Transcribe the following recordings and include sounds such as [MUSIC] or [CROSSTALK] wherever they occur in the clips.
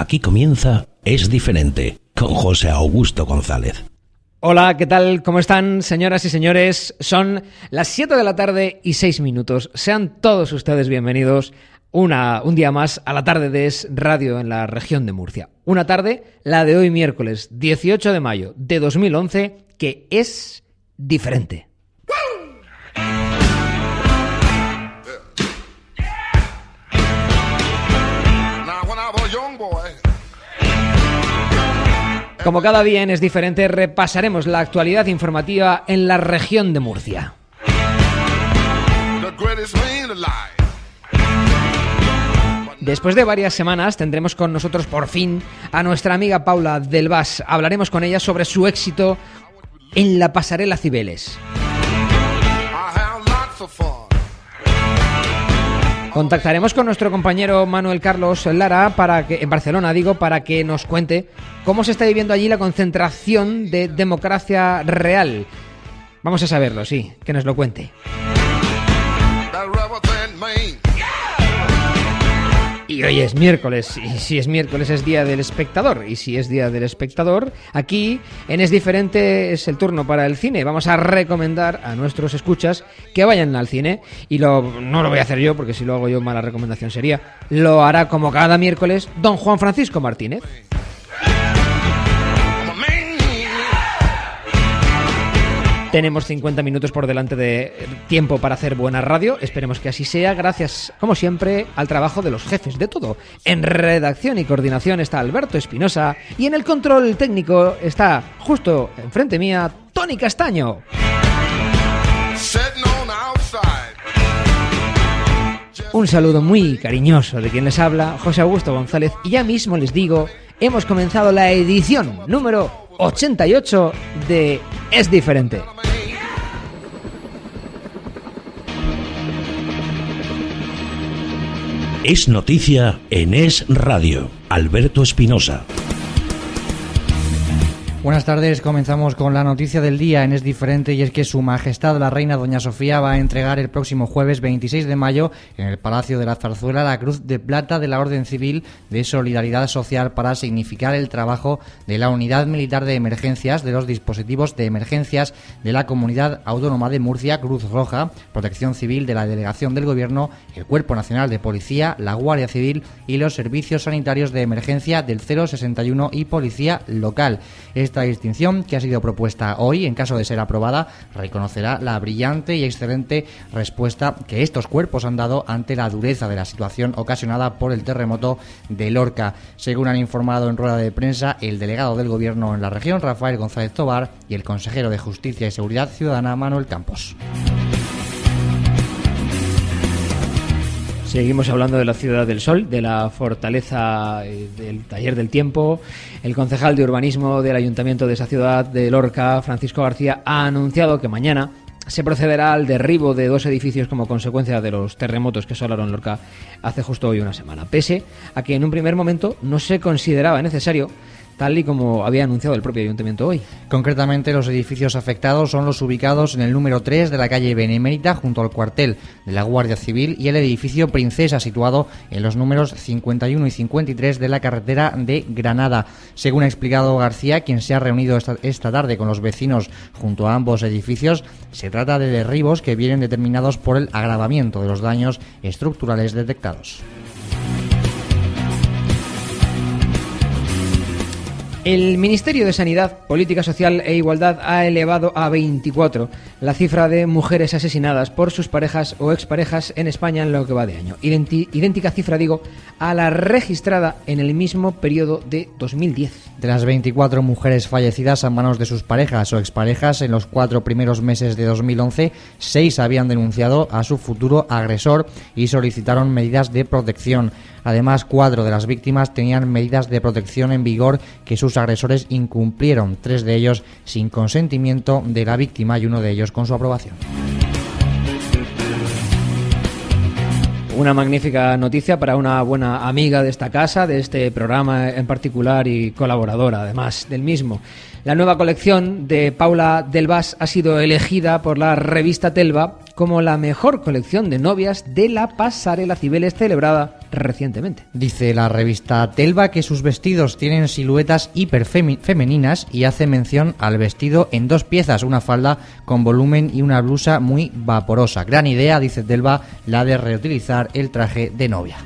Aquí comienza Es diferente con José Augusto González. Hola, ¿qué tal? ¿Cómo están, señoras y señores? Son las 7 de la tarde y 6 minutos. Sean todos ustedes bienvenidos una, un día más a la tarde de Es Radio en la región de Murcia. Una tarde, la de hoy miércoles 18 de mayo de 2011, que es diferente. Como cada día en Es Diferente, repasaremos la actualidad informativa en la región de Murcia. Después de varias semanas tendremos con nosotros por fin a nuestra amiga Paula del Vas. Hablaremos con ella sobre su éxito en la pasarela Cibeles. Contactaremos con nuestro compañero Manuel Carlos Lara para que en Barcelona digo para que nos cuente cómo se está viviendo allí la concentración de democracia real. Vamos a saberlo, sí, que nos lo cuente. Y hoy es miércoles, y si es miércoles es día del espectador, y si es día del espectador, aquí en Es Diferente es el turno para el cine. Vamos a recomendar a nuestros escuchas que vayan al cine, y lo, no lo voy a hacer yo, porque si lo hago yo mala recomendación sería, lo hará como cada miércoles don Juan Francisco Martínez. Tenemos 50 minutos por delante de tiempo para hacer buena radio. Esperemos que así sea, gracias, como siempre, al trabajo de los jefes de todo. En redacción y coordinación está Alberto Espinosa y en el control técnico está, justo enfrente mía, Tony Castaño. Un saludo muy cariñoso de quien les habla, José Augusto González, y ya mismo les digo, hemos comenzado la edición número 88 de Es Diferente. Es noticia en Es Radio. Alberto Espinosa. Buenas tardes, comenzamos con la noticia del día en Es Diferente y es que Su Majestad la Reina Doña Sofía va a entregar el próximo jueves 26 de mayo en el Palacio de la Zarzuela la Cruz de Plata de la Orden Civil de Solidaridad Social para significar el trabajo de la Unidad Militar de Emergencias de los dispositivos de emergencias de la Comunidad Autónoma de Murcia, Cruz Roja, Protección Civil de la Delegación del Gobierno, el Cuerpo Nacional de Policía, la Guardia Civil y los Servicios Sanitarios de Emergencia del 061 y Policía Local. Esta distinción, que ha sido propuesta hoy, en caso de ser aprobada, reconocerá la brillante y excelente respuesta que estos cuerpos han dado ante la dureza de la situación ocasionada por el terremoto de Lorca. Según han informado en rueda de prensa el delegado del Gobierno en la región, Rafael González Tobar, y el consejero de Justicia y Seguridad Ciudadana, Manuel Campos. Seguimos hablando de la Ciudad del Sol, de la fortaleza eh, del Taller del Tiempo. El concejal de urbanismo del Ayuntamiento de esa ciudad, de Lorca, Francisco García, ha anunciado que mañana se procederá al derribo de dos edificios como consecuencia de los terremotos que asolaron Lorca hace justo hoy una semana. Pese a que en un primer momento no se consideraba necesario, tal y como había anunciado el propio Ayuntamiento hoy. Concretamente, los edificios afectados son los ubicados en el número 3 de la calle Benemérita, junto al cuartel de la Guardia Civil, y el edificio Princesa, situado en los números 51 y 53 de la carretera de Granada. Según ha explicado García, quien se ha reunido esta, esta tarde con los vecinos junto a ambos edificios, se trata de derribos que vienen determinados por el agravamiento de los daños estructurales detectados. El Ministerio de Sanidad, Política Social e Igualdad ha elevado a 24 la cifra de mujeres asesinadas por sus parejas o exparejas en España en lo que va de año. Idéntica cifra, digo, a la registrada en el mismo periodo de 2010. De las 24 mujeres fallecidas a manos de sus parejas o exparejas en los cuatro primeros meses de 2011, seis habían denunciado a su futuro agresor y solicitaron medidas de protección. Además, cuatro de las víctimas tenían medidas de protección en vigor que sus agresores incumplieron, tres de ellos sin consentimiento de la víctima y uno de ellos con su aprobación. Una magnífica noticia para una buena amiga de esta casa, de este programa en particular y colaboradora además del mismo. La nueva colección de Paula Delbas ha sido elegida por la revista Telva como la mejor colección de novias de la pasarela Cibeles celebrada recientemente. Dice la revista Telva que sus vestidos tienen siluetas hiperfemeninas y hace mención al vestido en dos piezas, una falda con volumen y una blusa muy vaporosa. Gran idea, dice Telva, la de reutilizar el traje de novia.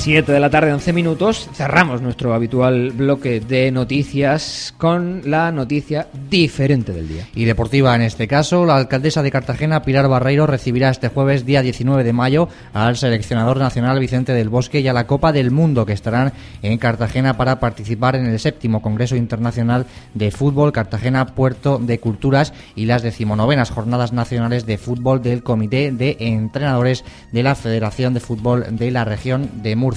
Siete de la tarde, 11 minutos. Cerramos nuestro habitual bloque de noticias con la noticia diferente del día. Y deportiva en este caso, la alcaldesa de Cartagena, Pilar Barreiro, recibirá este jueves, día 19 de mayo, al seleccionador nacional Vicente del Bosque y a la Copa del Mundo, que estarán en Cartagena para participar en el séptimo Congreso Internacional de Fútbol Cartagena Puerto de Culturas y las decimonovenas Jornadas Nacionales de Fútbol del Comité de Entrenadores de la Federación de Fútbol de la región de Murcia.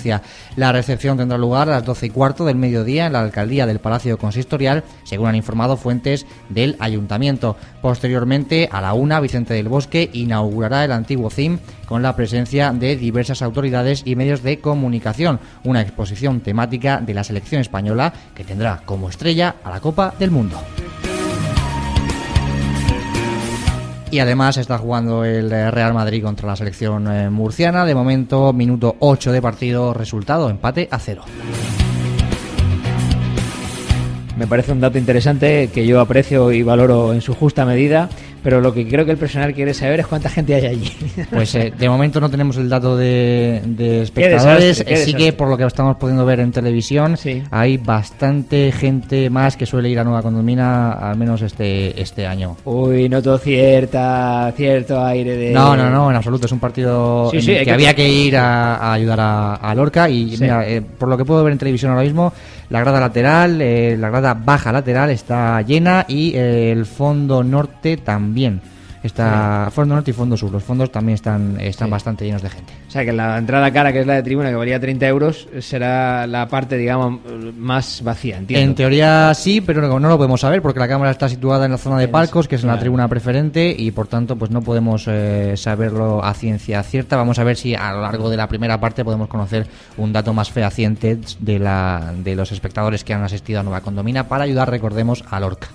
La recepción tendrá lugar a las 12 y cuarto del mediodía en la alcaldía del Palacio Consistorial, según han informado fuentes del ayuntamiento. Posteriormente, a la una, Vicente del Bosque inaugurará el antiguo CIM con la presencia de diversas autoridades y medios de comunicación, una exposición temática de la selección española que tendrá como estrella a la Copa del Mundo. Y además está jugando el eh, Real Madrid contra la selección eh, murciana. De momento, minuto 8 de partido, resultado empate a cero. Me parece un dato interesante que yo aprecio y valoro en su justa medida, pero lo que creo que el personal quiere saber es cuánta gente hay allí. [LAUGHS] Pues eh, de momento no tenemos el dato de, de espectadores. desastre, sí que por lo que estamos pudiendo ver en televisión, Sí. hay bastante gente más que suele ir a Nueva Condomina, al menos este, este año. Uy, noto cierta, cierto aire de... No, no, no, en absoluto. Es un partido Sí, en sí, el hay que, que- había que ir a, a ayudar a, a Lorca. Y mira, eh, por lo que puedo ver en televisión ahora mismo, la grada lateral, eh, la grada baja lateral está llena y el fondo norte también. Está fondo norte y fondo sur. Los fondos también están, están Sí. bastante llenos de gente. O sea que la entrada cara, que es la de tribuna, que valía 30 euros, será la parte, digamos, más vacía, entiendo. En teoría sí, pero no, no lo podemos saber porque la cámara está situada en la zona de palcos, que es en la tribuna preferente, y por tanto pues no podemos eh, saberlo a ciencia cierta. Vamos a ver si a lo largo de la primera parte podemos conocer un dato más fehaciente de, la, de los espectadores que han asistido a Nueva Condomina para ayudar, recordemos, a Lorca.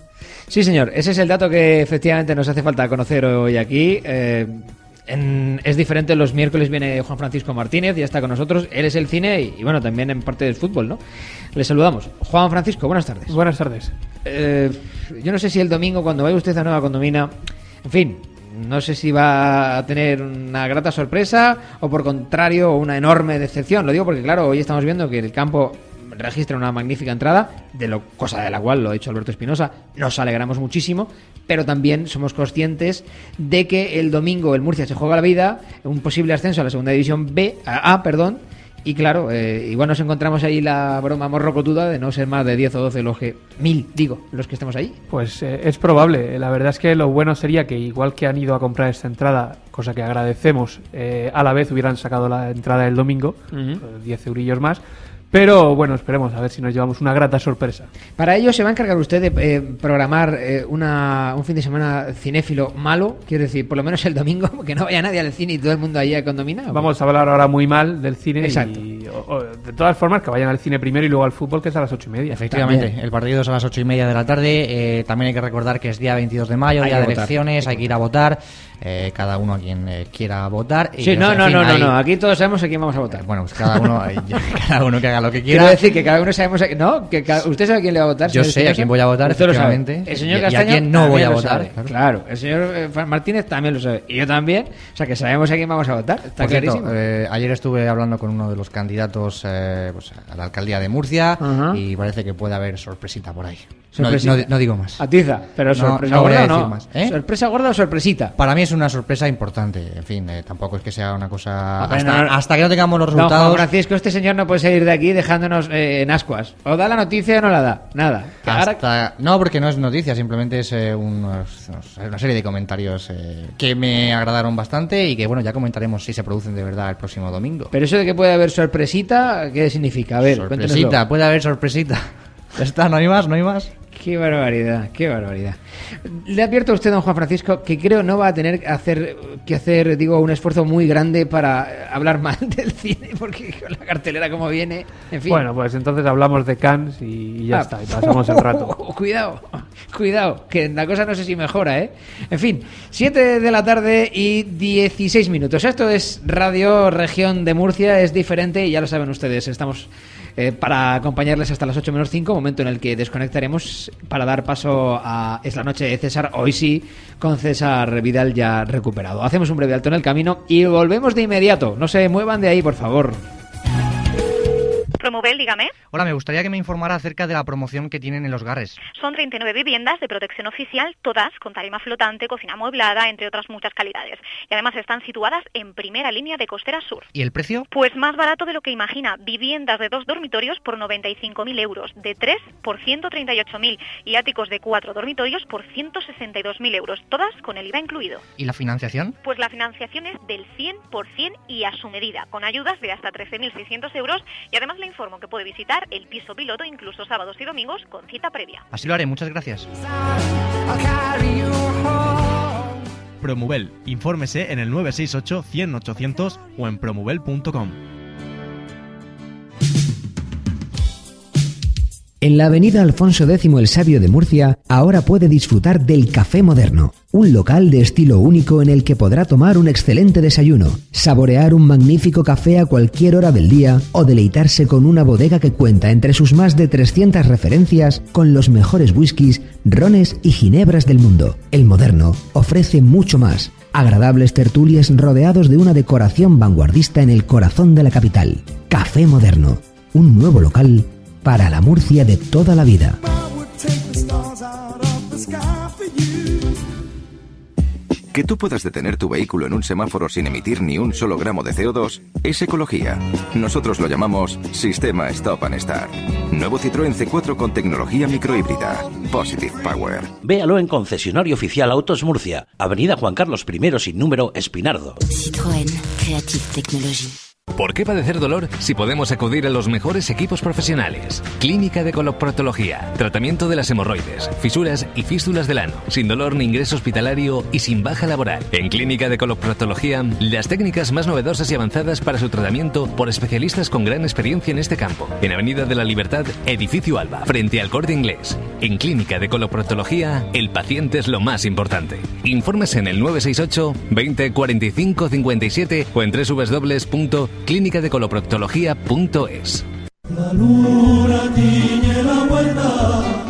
Sí, señor, ese es el dato que efectivamente nos hace falta conocer hoy aquí. Eh, en- es diferente, los miércoles viene Juan Francisco Martínez, ya está con nosotros. Él es el cine y, y, bueno, también en parte del fútbol, ¿no? Le saludamos. Juan Francisco, buenas tardes. Buenas tardes. Eh, yo no sé si el domingo, cuando vaya usted a Nueva Condomina, en fin, no sé si va a tener una grata sorpresa o por contrario una enorme decepción. Lo digo porque, claro, hoy estamos viendo que el campo registra una magnífica entrada, de lo cosa de la cual lo ha hecho Alberto Espinosa, nos alegramos muchísimo, pero también somos conscientes de que el domingo el Murcia se juega la vida, un posible ascenso a la segunda división B, a, A, perdón, y claro, eh, igual nos encontramos ahí la broma morrocotuda de no ser más de 10 o 12 los que, mil, digo, los que estemos ahí. Pues eh, es probable. La verdad es que lo bueno sería que igual que han ido a comprar esta entrada, cosa que agradecemos, eh, a la vez hubieran sacado la entrada el domingo, Ujú. eh, 10 eurillos más. Pero bueno, esperemos a ver si nos llevamos una grata sorpresa. Para ello se va a encargar usted de eh, programar eh, una, un fin de semana cinéfilo malo, quiero decir, por lo menos el domingo, [LAUGHS] que no vaya nadie al cine y todo el mundo ahí a condomina. Vamos a hablar ahora muy mal del cine Exacto. y o- o, de todas formas que vayan al cine primero y luego al fútbol que es a las ocho y media. Efectivamente, También. el partido es a las ocho y media de la tarde. eh, también hay que recordar que es día 22 de mayo, Hay día de votar, elecciones, hay que ir a votar. eh, cada uno a quien eh, quiera votar. y, Sí, no, no, fin, no, no, hay- no, aquí todos sabemos a quién vamos a votar. Bueno, pues cada uno, eh, [LAUGHS] [LAUGHS] cada uno que haga lo que Quiero quiera. decir que cada uno sabemos a No, que cada- usted sabe a quién le va a votar. Yo sé a quién voy a votar, Usted lo sabe. efectivamente. El señor Y- y a Castaño quién no voy a votar, claro. Claro, el señor eh, Martínez también lo sabe. Y yo también. O sea, que sabemos a quién vamos a votar. Está Por cierto, clarísimo. eh, ayer estuve hablando con uno de los candidatos eh, pues, a la alcaldía de Murcia Ajá. y parece que puede haber sorpresita por ahí. No- Sorpresita. No, no digo más. Atiza, pero No, sorpresa no gorda no. más, ¿eh? ¿Sorpresa gorda o sorpresita? Para mí es una sorpresa importante. En fin, eh, tampoco es que sea una cosa. Hasta, no- hasta que no tengamos los Don Juan resultados. Francisco, este señor no puede salir de aquí dejándonos eh, en ascuas. O da la noticia o no la da. Nada. Que ahora- hasta- No, porque no es noticia, simplemente es eh, unos- una serie de comentarios eh, que me agradaron bastante y que, bueno, ya comentaremos si se producen de verdad el próximo domingo. Pero eso de que puede haber sorpresita, ¿qué significa? A ver, sorpresita, cuéntenoslo. puede haber sorpresita. [LAUGHS] Ya está, no hay más, no hay más. Qué barbaridad, qué barbaridad. Le advierto a usted, don Juan Francisco, que creo no va a tener que hacer, que hacer digo, un esfuerzo muy grande para eh, hablar [LAUGHS] mal del cine, porque con la cartelera como viene, en fin. Bueno, pues entonces hablamos de Cannes y, y ya Ah, está, y pasamos el rato. [LAUGHS] cuidado, cuidado, que la cosa no sé si mejora, ¿eh? En fin, 7 de la tarde y 16 minutos. Esto es Radio Región de Murcia, es diferente y ya lo saben ustedes, estamos eh, para acompañarles hasta las 8 menos 5, momento en el que desconectaremos para dar paso a Es la noche de César, hoy sí, con César Vidal ya recuperado. Hacemos un breve alto en el camino y volvemos de inmediato. No se muevan de ahí, por favor. Promovel, dígame. Hola, me gustaría que me informara acerca de la promoción que tienen en los Garres. Son 39 viviendas de protección oficial, todas con tarima flotante, cocina amueblada, entre otras muchas calidades. Y además están situadas en primera línea de costera sur. ¿Y el precio? Pues más barato de lo que imagina. Viviendas de dos dormitorios por 95.000 euros, de tres por 138.000 y áticos de cuatro dormitorios por 162.000 euros, todas con el IVA incluido. ¿Y la financiación? Pues la financiación es del 100% y a su medida, con ayudas de hasta 13.600 euros y además le informo que puede visitar el piso piloto incluso sábados y domingos con cita previa. Así lo haré, muchas gracias. Promovel. Infórmese en el 968 100 800 o en promovel.com. En la avenida Alfonso X el Sabio de Murcia, ahora puede disfrutar del Café Moderno, un local de estilo único en el que podrá tomar un excelente desayuno, saborear un magnífico café a cualquier hora del día o deleitarse con una bodega que cuenta entre sus más de 300 referencias con los mejores whiskies, rones y ginebras del mundo. El Moderno ofrece mucho más. Agradables tertulias rodeados de una decoración vanguardista en el corazón de la capital. Café Moderno, un nuevo local para la Murcia de toda la vida. Que tú puedas detener tu vehículo en un semáforo sin emitir ni un solo gramo de CO2 es ecología. Nosotros lo llamamos Sistema Stop and Start. Nuevo Citroën C4 con tecnología microhíbrida. Positive Power. Véalo en concesionario oficial Autos Murcia, Avenida Juan Carlos I sin número Espinardo. Citroën, Creative Technology. ¿Por qué padecer dolor si podemos acudir a los mejores equipos profesionales? Clínica de coloproctología, tratamiento de las hemorroides, fisuras y fístulas del ano, sin dolor ni ingreso hospitalario y sin baja laboral. En Clínica de coloproctología, las técnicas más novedosas y avanzadas para su tratamiento por especialistas con gran experiencia en este campo. En Avenida de la Libertad, Edificio Alba, frente al Corte Inglés. En Clínica de coloproctología, el paciente es lo más importante. Informes en el 968 20 45 57 o en www.clinicadecoloproctología.es.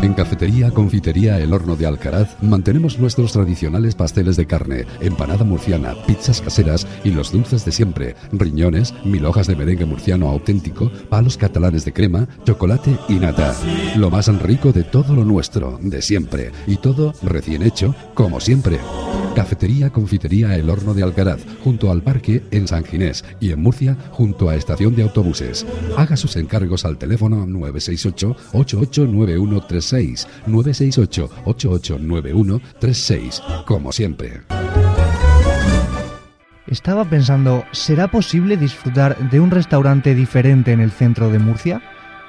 En Cafetería Confitería El Horno de Alcaraz mantenemos nuestros tradicionales pasteles de carne, empanada murciana, pizzas caseras y los dulces de siempre, riñones, mil hojas de merengue murciano auténtico, palos catalanes de crema, chocolate y nata. Lo más rico de todo lo nuestro, de siempre, y todo recién hecho, como siempre. Cafetería Confitería El Horno de Alcaraz, junto al parque en San Ginés y en Murcia, junto a estación de autobuses. Haga sus encargos al teléfono 968 889136 968 889136, como siempre. Estaba pensando, ¿será posible disfrutar de un restaurante diferente en el centro de Murcia?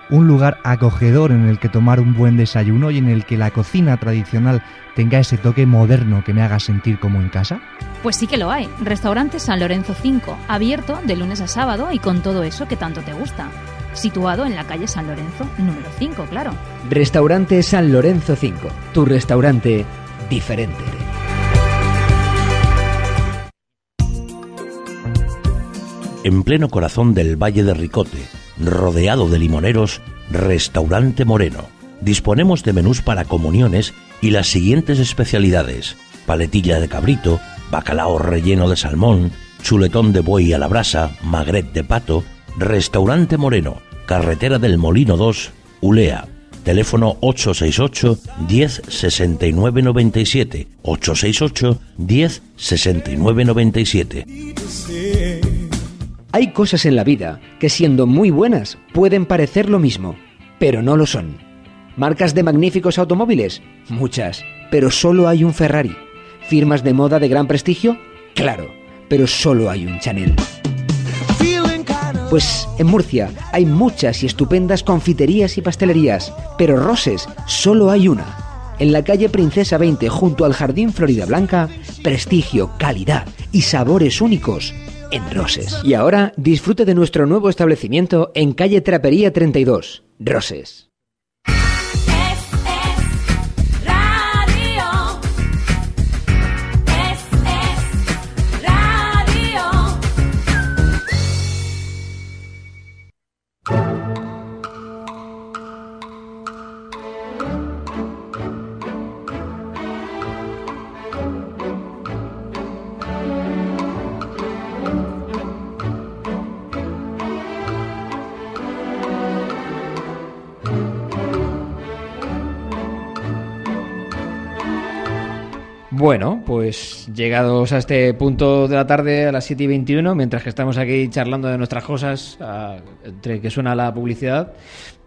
Un lugar acogedor en el que tomar un buen desayuno y en el que la cocina tradicional tenga ese toque moderno que me haga sentir como en casa? Pues sí que lo hay. Restaurante San Lorenzo 5, abierto de lunes a sábado y con todo eso que tanto te gusta situado en la calle San Lorenzo número 5, claro. Restaurante San Lorenzo 5, tu restaurante diferente. En pleno corazón del Valle de Ricote, rodeado de limoneros, Restaurante Moreno. Disponemos de menús para comuniones y las siguientes especialidades: paletilla de cabrito, bacalao relleno de salmón, chuletón de buey a la brasa, magret de pato, Restaurante Moreno, carretera del Molino 2, Ulea. Teléfono 868 10 69 97 868 10 69 97. Hay cosas en la vida que siendo muy buenas pueden parecer lo mismo, pero no lo son. Marcas de magníficos automóviles, muchas, pero solo hay un Ferrari. Firmas de moda de gran prestigio, claro, pero solo hay un Chanel. Pues en Murcia hay muchas y estupendas confiterías y pastelerías, pero Roses solo hay una. En la calle Princesa 20, junto al Jardín Florida Blanca, prestigio, calidad y sabores únicos en Roses. Y ahora disfrute de nuestro nuevo establecimiento en calle Trapería 32, Roses. Pues llegados a este punto de la tarde a las 7 y 21, mientras que estamos aquí charlando de nuestras cosas, entre que suena la publicidad,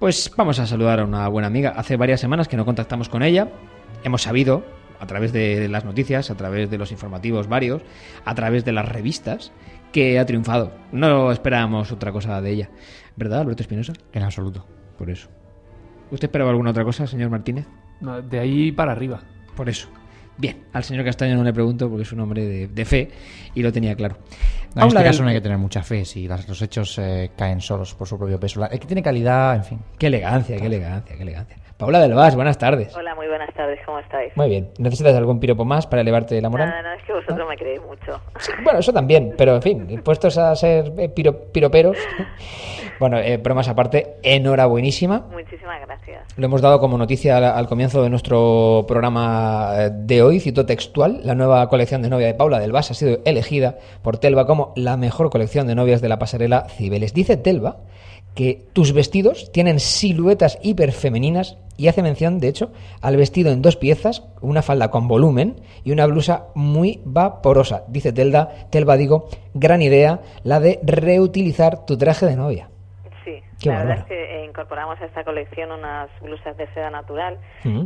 pues vamos a saludar a una buena amiga. Hace varias semanas que no contactamos con ella, hemos sabido, a través de las noticias, a través de los informativos varios, a través de las revistas, que ha triunfado. No esperábamos otra cosa de ella. ¿Verdad, Alberto Espinosa? En absoluto. Por eso. ¿Usted esperaba alguna otra cosa, señor Martínez? No, de ahí para arriba. Por eso. Bien, al señor Castaño no le pregunto porque es un hombre de, de fe y lo tenía claro. No, en este del- caso no hay que tener mucha fe si las- los hechos eh, caen solos por su propio peso. La- El que tiene calidad, en fin. Qué elegancia, qué elegancia, qué elegancia. Paula del Vaz, buenas tardes. Hola, muy buenas tardes, ¿cómo estáis? Muy bien. ¿Necesitas algún piropo más para elevarte la moral? Nada, no, es que vosotros me queréis mucho. Bueno, eso también, pero en fin, puestos a ser eh, piro- piroperos. Bueno, eh, bromas aparte, enhorabuenísima. Muchísimas gracias. Lo hemos dado como noticia al, al comienzo de nuestro programa eh, de hoy, cito textual. La nueva colección de novia de Paula del Vas ha sido elegida por Telva como la mejor colección de novias de la pasarela Cibeles. Dice Telva que tus vestidos tienen siluetas hiperfemeninas y hace mención, de hecho, al vestido en dos piezas, una falda con volumen y una blusa muy vaporosa. Dice Telda, Telva, digo, gran idea la de reutilizar tu traje de novia. Sí, Qué la verdad es que eh, incorporamos a esta colección unas blusas de seda natural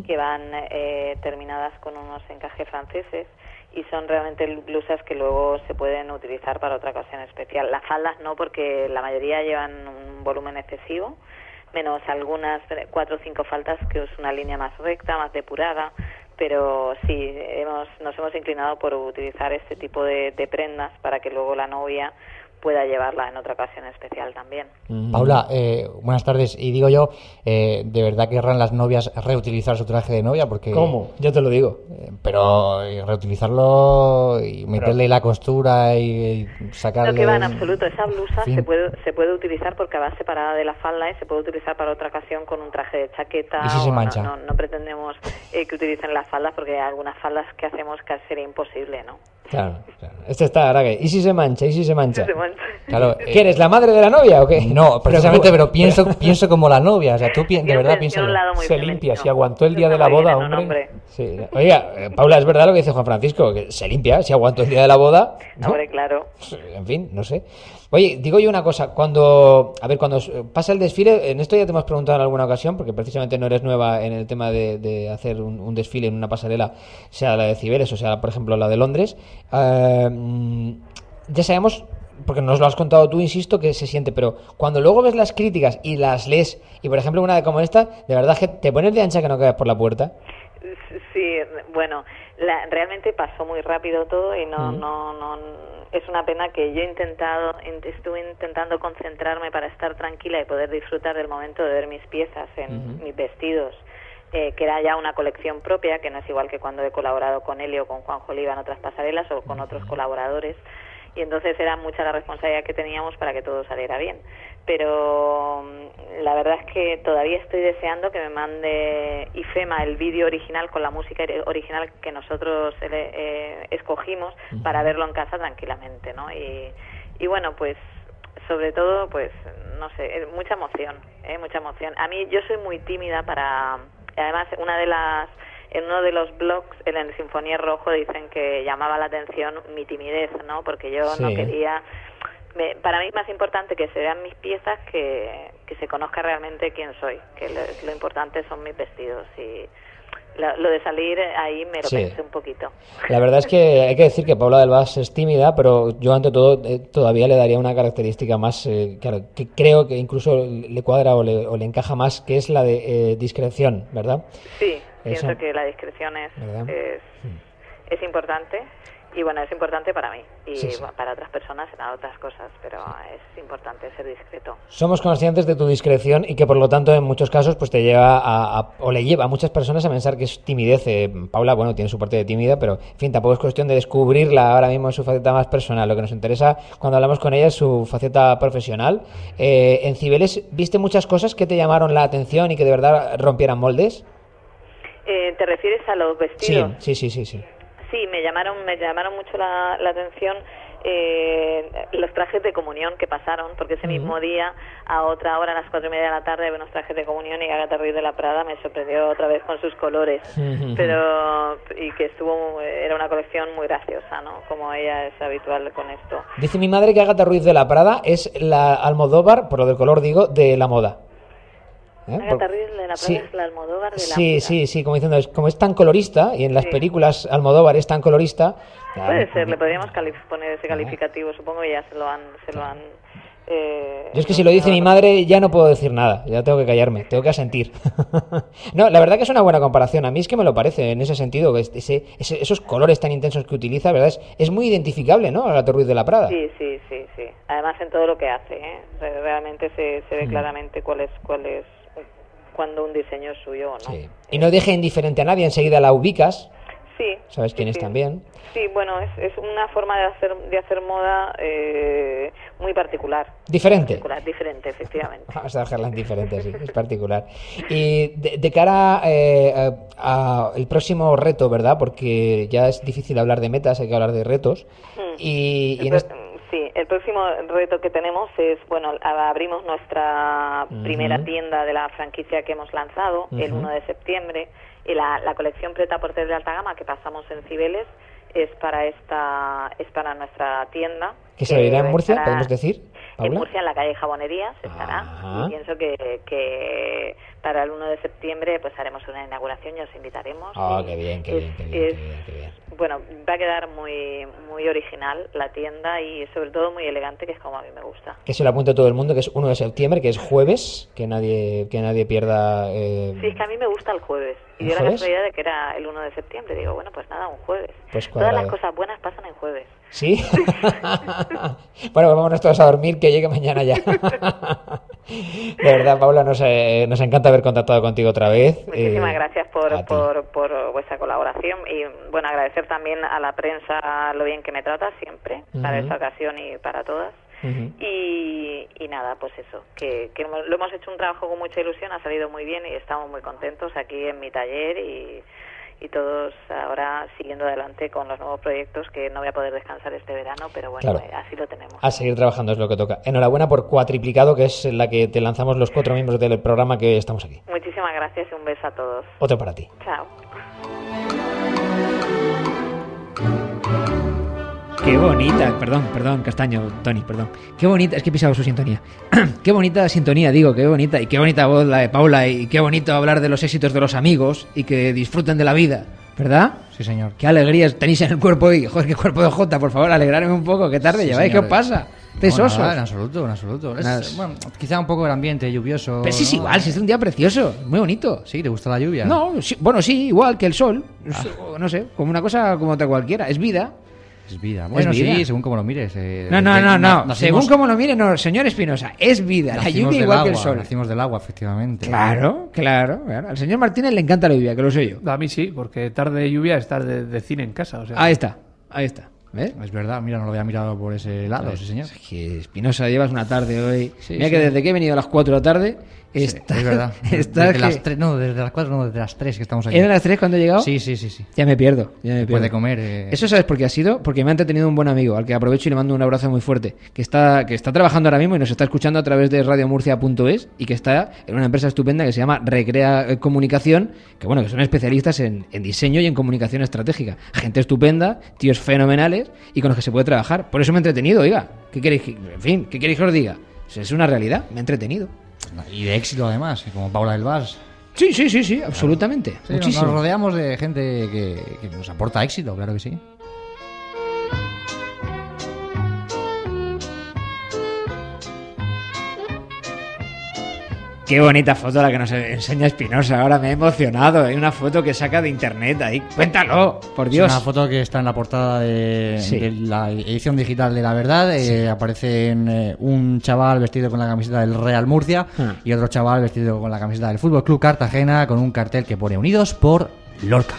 que van eh, terminadas con unos encajes franceses y son realmente blusas que luego se pueden utilizar para otra ocasión especial. Las faldas no, porque la mayoría llevan un volumen excesivo, menos algunas cuatro o cinco faldas que es una línea más recta, más depurada, pero sí, hemos, nos hemos inclinado por utilizar este tipo de, de prendas para que luego la novia pueda llevarla en otra ocasión especial también. Paula, eh, buenas tardes. Y digo yo, eh, ¿de verdad querrán las novias reutilizar su traje de novia? Porque, ¿Cómo? Yo te lo digo. Eh, pero eh, reutilizarlo y meterle la costura y, y sacarle... No que va en absoluto. Esa blusa fin. se puede se puede utilizar porque va separada de la falda y se puede utilizar para otra ocasión con un traje de chaqueta. ¿Y si se o no- mancha? No, no pretendemos eh, que utilicen las faldas porque hay algunas faldas que hacemos casi sería imposible, ¿no? Claro, claro. Este está, ahora que. ¿Y si se mancha? ¿Y si se mancha? [LAUGHS] Se mancha. Claro, [LAUGHS] ¿Qué eres, la madre de la novia o qué? No, [LAUGHS] precisamente, Pero- pero pienso, pienso como la novia. O sea, tú pi- de verdad piensas... Se femenino. limpia, si aguantó el día de la boda, hombre. Sí. Oiga, eh, Paula, es verdad lo que dice Juan Francisco, que se limpia, si aguanto el día de la boda. ¿no? Hombre, claro. En fin, no sé. Oye, digo yo una cosa, cuando, a ver, cuando pasa el desfile, en esto ya te hemos preguntado en alguna ocasión, porque precisamente no eres nueva en el tema de, de hacer un, un desfile en una pasarela, sea la de Cibeles o sea, por ejemplo, la de Londres. eh, ya sabemos, porque nos lo has contado tú, insisto, que se siente, pero cuando luego ves las críticas y las lees, y por ejemplo una como esta, de verdad que te pones de ancha que no caes por la puerta. Sí, bueno, la- realmente pasó muy rápido todo y no, Mm. no, no, es una pena que yo he intentado, in- estuve intentando concentrarme para estar tranquila y poder disfrutar del momento de ver mis piezas en mis vestidos, eh, que era ya una colección propia, que no es igual que cuando he colaborado con Helio o con Juanjo Oliva en otras pasarelas o con otros colaboradores. Y entonces era mucha la responsabilidad que teníamos para que todo saliera bien. Pero mm, la verdad es que todavía estoy deseando que me mande IFEMA el vídeo original con la música ori- original que nosotros eh, eh, escogimos para verlo en casa tranquilamente, ¿no? Y, y bueno, pues sobre todo, pues no sé, eh, mucha emoción, ¿eh? mucha emoción. A mí yo soy muy tímida para, además una de las en uno de los blogs en el Sinfonía Rojo dicen que llamaba la atención mi timidez, ¿no? Porque yo no quería me- para mí es más importante que se vean mis piezas que, que se conozca realmente quién soy, que lo, lo importante son mis vestidos y lo, lo de salir ahí me lo Sí. pensé un poquito. La verdad es que hay que decir que Paula del Vaz es tímida, pero yo ante todo eh, todavía le daría una característica más, eh, claro, que creo que incluso le cuadra o le, o le encaja más, que es la de eh, discreción, ¿verdad? Sí, Eso. pienso que la discreción es, es, es importante y bueno, es importante para mí y Sí, sí. bueno, para otras personas serán otras cosas, pero es importante ser discreto. Somos conscientes de tu discreción y que por lo tanto en muchos casos pues te lleva a, a- o le lleva a muchas personas a pensar que es timidez. Eh, Paula, bueno, tiene su parte de tímida, pero en fin, tampoco es cuestión de descubrirla ahora mismo en su faceta más personal. Lo que nos interesa cuando hablamos con ella es su faceta profesional. Eh, en Cibeles, ¿viste muchas cosas que te llamaron la atención y que de verdad rompieran moldes? Eh, ¿Te refieres a los vestidos? sí, sí, sí, sí. Sí, me llamaron, me llamaron mucho la, la atención eh, los trajes de comunión que pasaron, porque ese mismo día, a otra hora, a las cuatro y media de la tarde, unos trajes de comunión y Agatha Ruiz de la Prada me sorprendió otra vez con sus colores. Pero, y que estuvo, era una colección muy graciosa, ¿no? Como ella es habitual con esto. Dice mi madre que Agatha Ruiz de la Prada es la Almodóvar, por lo del color digo, de la moda. ¿Eh? Agatha la Sí. es la Almodóvar de la Sí, sí, sí, como diciendo, es, como es tan colorista y en las Sí. películas Almodóvar es tan colorista. Puede ser, le podríamos poner ese calificativo, supongo que ya se lo han... Se lo han eh, Yo es que si lo dice mi madre ya no puedo decir nada, ya tengo que callarme, tengo que asentir. [LAUGHS] no, la verdad que es una buena comparación, a mí es que me lo parece en ese sentido, ese, ese- esos colores tan intensos que utiliza, ¿verdad? Es, es muy identificable, ¿no? Agatha Ruiz de la Prada. Sí, sí, sí, sí. Además en todo lo que hace, ¿eh? Re- realmente se, se ve Mm. claramente cuál es, cuál es, cuando un diseño es suyo o no. Sí. Y no deje indiferente a nadie, enseguida la ubicas, Sí, ¿sabes quién es también? sí, bueno, es, es una forma de hacer, de hacer moda eh, muy particular. Diferente. Particular, diferente, efectivamente. [LAUGHS] Vamos a dejarla en diferente, sí, es particular. Y de, de cara eh, a, a el próximo reto, ¿verdad? Porque ya es difícil hablar de metas, hay que hablar de retos. Mm. Y, y en este- Sí, el próximo reto que tenemos es, bueno, abrimos nuestra primera tienda de la franquicia que hemos lanzado el Ujú. 1 de septiembre y la, la colección Preta por de alta gama que pasamos en Cibeles es para esta es para nuestra tienda ¿Que se abrirá en Murcia, estará podemos decir? En Paula? Murcia en la calle Jabonerías estará Ajá. y pienso que, que para el 1 de septiembre pues haremos una inauguración y os invitaremos Ah, qué bien, qué bien, qué bien, es- qué bien, qué bien. bueno, va a quedar muy muy original la tienda y sobre todo muy elegante, que es como a mí me gusta. Que se lo apunte todo el mundo, que es 1 de septiembre, que es jueves, que nadie, que nadie pierda... eh, Sí, es que a mí me gusta el jueves. Y ¿El dio la jueves? casualidad de que era el 1 de septiembre. Digo, bueno, pues nada, un jueves. Pues Todas las cosas buenas pasan en jueves. ¿Sí? [LAUGHS] [LAUGHS] bueno, pues vámonos todos a dormir, que llegue mañana ya. [LAUGHS] de verdad, Paula, nos, eh, nos encanta haber contactado contigo otra vez. Muchísimas Eh, gracias por, por, por vuestra colaboración y, bueno, agradecer también a la prensa lo bien que me trata siempre, para Ujú. esta ocasión y para todas. Y, y nada, pues eso, que, que lo hemos hecho un trabajo con mucha ilusión, ha salido muy bien y estamos muy contentos aquí en mi taller y, y todos ahora siguiendo adelante con los nuevos proyectos que no voy a poder descansar este verano, pero bueno, Claro. eh, así lo tenemos. A seguir trabajando es lo que toca. Enhorabuena por Cuatriplicado, que es la que te lanzamos los cuatro miembros del programa que estamos aquí. Muchísimas gracias y un beso a todos. Otro para ti. Chao. Qué bonita, perdón, perdón, Castaño, Tony, perdón. Qué bonita, es que he pisado su sintonía. [CLEARS THROAT] qué bonita sintonía, digo, qué bonita. Y qué bonita voz la de Paula. Y qué bonito hablar de los éxitos de los amigos y que disfruten de la vida, ¿verdad? Sí, señor. Qué alegrías tenéis en el cuerpo y, joder, qué cuerpo de Jota, por favor, alegrarme un poco. ¿Qué tarde Sí, lleváis? ¿Qué os pasa? No, Pesosos. nada, en absoluto, en absoluto. Es- bueno, quizá un poco el ambiente lluvioso. Pero sí es ¿no? igual, si es un día precioso, muy bonito. Sí, ¿te gusta la lluvia? No, sí, bueno, sí, igual que el sol. Es, No sé, como una cosa como otra cualquiera. Es vida. Es vida. Bueno, vida. sí, según como lo mires. eh, No, no, no, no. nacimos- Según como lo mire, no, señor Espinosa, es vida. La lluvia igual que el sol. Nacimos del agua, efectivamente. Claro, claro, claro. Al señor Martínez le encanta la lluvia, que lo sé yo. A mí sí, porque tarde de lluvia es tarde de cine en casa. O sea, Ahí está, ahí está. ¿ves? Es verdad, mira, no lo había mirado por ese lado, sí, señor. es que Espinosa, llevas una tarde hoy. Sí, Mira sí. que desde que he venido a las 4 de la tarde, Sí, está, es verdad. [LAUGHS] está desde que- las tres, no, desde las cuatro, no, desde las tres que estamos aquí. ¿Eran las 3 cuando he llegado? Sí, sí, sí, sí. Ya me pierdo. Ya me Después pierdo. de comer, eh. Eso sabes por qué ha sido, porque me ha entretenido un buen amigo, al que aprovecho y le mando un abrazo muy fuerte, que está, que está trabajando ahora mismo y nos está escuchando a través de radiomurcia.es y que está en una empresa estupenda que se llama Recrea eh, Comunicación, que bueno, que son especialistas en, en diseño y en comunicación estratégica. Gente estupenda, tíos fenomenales y con los que se puede trabajar. Por eso me he entretenido, oiga. ¿Qué queréis que, en fin, ¿qué queréis que os diga? Pues Es una realidad, me he entretenido. Y de éxito además, como Paula del Vars. Sí, sí, sí, sí, absolutamente. Sí, Muchísimo. Nos rodeamos de gente que, que nos aporta éxito, claro que sí. Qué bonita foto la que nos enseña Espinosa. Ahora me he emocionado. Hay una foto que saca de internet ahí. Cuéntalo, por Dios. Es una foto que está en la portada de, Sí. de la edición digital de La Verdad. Eh, aparece en, eh, un chaval vestido con la camiseta del Real Murcia Ah. y otro chaval vestido con la camiseta del Fútbol Club Cartagena con un cartel que pone Unidos por Lorca.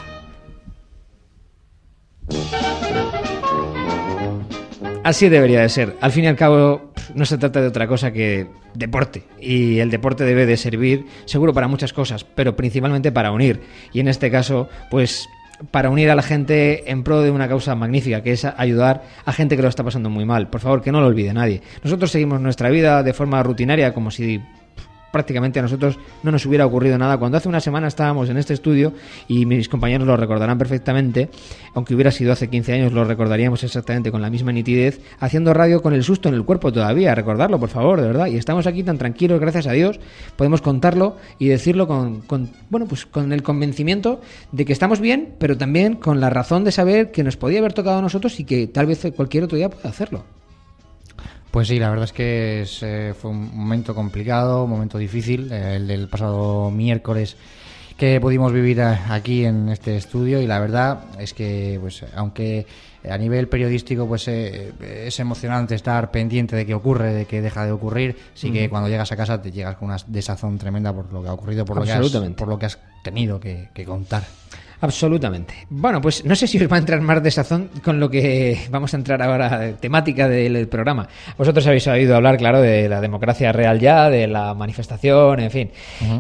Así debería de ser. Al fin y al cabo, no se trata de otra cosa que deporte. Y el deporte debe de servir, seguro, para muchas cosas, pero principalmente para unir. Y en este caso, pues para unir a la gente en pro de una causa magnífica, que es ayudar a gente que lo está pasando muy mal. Por favor, que no lo olvide nadie. Nosotros seguimos nuestra vida de forma rutinaria, como si prácticamente a nosotros no nos hubiera ocurrido nada. Cuando hace una semana estábamos en este estudio, y mis compañeros lo recordarán perfectamente, aunque hubiera sido hace 15 años, lo recordaríamos exactamente con la misma nitidez, haciendo radio con el susto en el cuerpo todavía. Recordarlo, por favor, de verdad. Y estamos aquí tan tranquilos, gracias a Dios, podemos contarlo y decirlo con, con, bueno, pues con el convencimiento de que estamos bien, pero también con la razón de saber que nos podía haber tocado a nosotros y que tal vez cualquier otro día pueda hacerlo. Pues sí, la verdad es que es, eh, fue un momento complicado, un momento difícil, eh, el del pasado miércoles que pudimos vivir a- aquí en este estudio. Y la verdad es que pues aunque a nivel periodístico pues eh, es emocionante estar pendiente de qué ocurre, de qué deja de ocurrir, sí que cuando llegas a casa te llegas con una desazón tremenda por lo que ha ocurrido, por lo que has, por lo que has tenido que, que contar. Absolutamente. Bueno, pues no sé si os va a entrar más de sazón con lo que vamos a entrar ahora, de temática del programa. Vosotros habéis oído hablar, claro, de la democracia real ya, de la manifestación, en fin.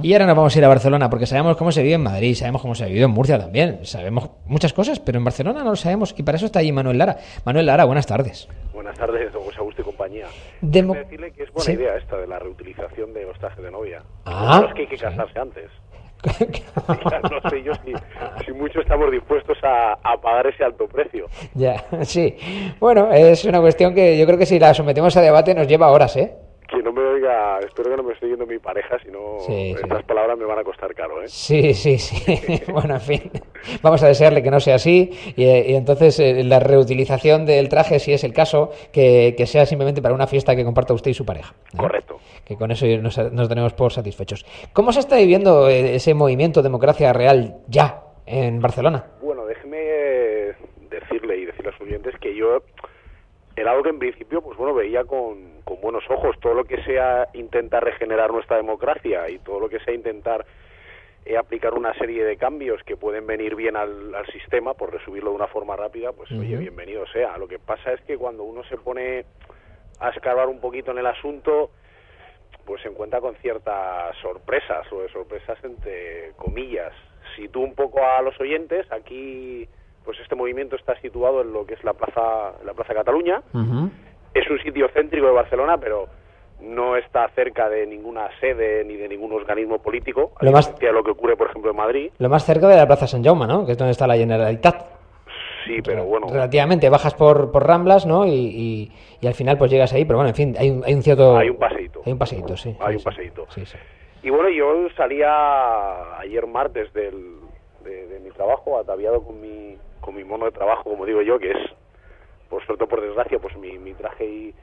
Y ahora nos vamos a ir a Barcelona porque sabemos cómo se vive en Madrid, sabemos cómo se ha vivido en Murcia también, sabemos muchas cosas, pero en Barcelona no lo sabemos y para eso está allí Manuel Lara. Manuel Lara, buenas tardes. Buenas tardes, don José Augusto y compañía. Demo- decirle que es buena Sí. idea esta de la reutilización de los trajes de novia. Ah, Lo que hay que casarse antes. No sé yo si, mucho estamos dispuestos a pagar ese alto precio. Ya, [LAUGHS] sí. Bueno, es una cuestión que yo creo que si la sometemos a debate nos lleva horas, ¿eh? Que no me oiga, espero que no me esté yendo mi pareja, si no Sí, sí. estas palabras me van a costar caro, ¿eh? Sí, sí, sí. [LAUGHS] bueno, en fin. Vamos a desearle que no sea así. Y, eh, y entonces eh, la reutilización del traje, si es el caso, que, que sea simplemente para una fiesta que comparta usted y su pareja. ¿eh? Correcto. Que con eso nos, nos tenemos por satisfechos. ¿Cómo se está viviendo eh, ese movimiento Democracia Real ya en Barcelona? Bueno, déjeme decirle y decirle a sus oyentes que yo era algo que en principio, pues bueno, veía con, con buenos ojos. Todo lo que sea intentar regenerar nuestra democracia y todo lo que sea intentar eh, aplicar una serie de cambios que pueden venir bien al, al sistema, por resumirlo de una forma rápida, pues oye, bienvenido sea. Lo que pasa es que cuando uno se pone a escarbar un poquito en el asunto, pues se encuentra con ciertas sorpresas, o de sorpresas entre comillas. Si tú un poco a los oyentes, aquí pues este movimiento está situado en lo que es la plaza la plaza Cataluña. Es un sitio céntrico de Barcelona, pero no está cerca de ninguna sede ni de ningún organismo político, a Lo más- de lo que ocurre, por ejemplo, en Madrid. Lo más cerca de la Plaza San Jaume, ¿no? Que es donde está la Generalitat. Sí, pero bueno, Relativamente, bajas por, por Ramblas, ¿no? Y, y- y al final pues llegas ahí, pero bueno, en fin, hay un, hay un cierto... Hay un paseíto. Hay un paseíto, sí. hay sí, un paseíto. Sí, sí. Y bueno, yo salía ayer martes del, de, de mi trabajo, ataviado con mi, con mi mono de trabajo, como digo yo, que es, por suerte o por desgracia, pues mi, mi traje y,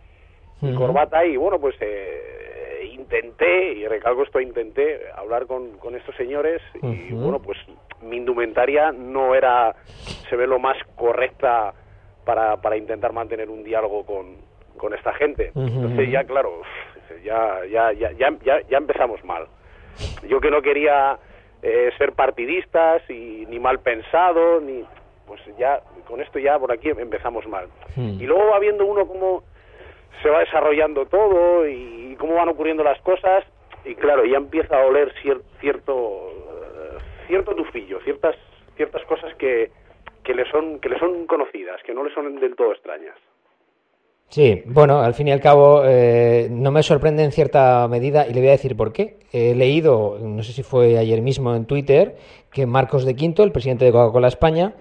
y Ujú. corbata. Y bueno, pues eh, intenté, y recalco esto, intenté hablar con, con estos señores. Y bueno, pues mi indumentaria no era, se ve lo más correcta para, para intentar mantener un diálogo con, con esta gente. Entonces ya, claro, ya, ya, ya, ya, ya, ya empezamos mal. Yo que no quería eh, ser partidistas y ni mal pensado, ni pues ya, con esto ya por aquí empezamos mal. Hmm. Y luego va viendo uno cómo se va desarrollando todo y cómo van ocurriendo las cosas y claro, ya empieza a oler cier- cierto eh, cierto tufillo, ciertas ciertas cosas que, que le son que le son conocidas, que no le son del todo extrañas. Sí, bueno, al fin y al cabo eh, no me sorprende en cierta medida y le voy a decir por qué. He leído, no sé si fue ayer mismo en Twitter, que Marcos de Quinto, el presidente de Coca-Cola España,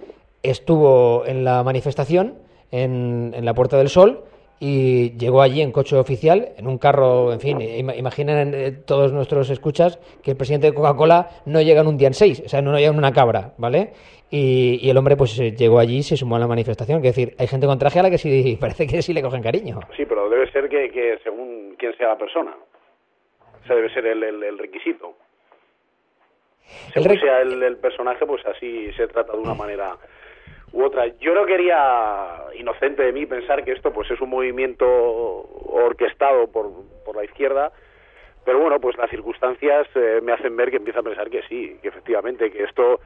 estuvo en la manifestación en, en la Puerta del Sol y llegó allí en coche oficial, en un carro, en fin, ima- imaginen eh, todos nuestros escuchas que el presidente de Coca-Cola no llega en un día en seis, o sea, no llega en una cabra, ¿vale? Y, y el hombre pues eh, llegó allí y se sumó a la manifestación, es decir, hay gente con traje a la que sí [LAUGHS] parece que sí le cogen cariño. Sí, pero debe ser que, que según quién sea la persona. Ese debe ser el, el- el requisito. Según sea el, el personaje, pues así se trata de una manera u otra. Yo no quería, inocente de mí, pensar que esto pues es un movimiento orquestado por, por la izquierda, pero bueno, pues las circunstancias eh, me hacen ver que empiezo a pensar que sí, que efectivamente, que esto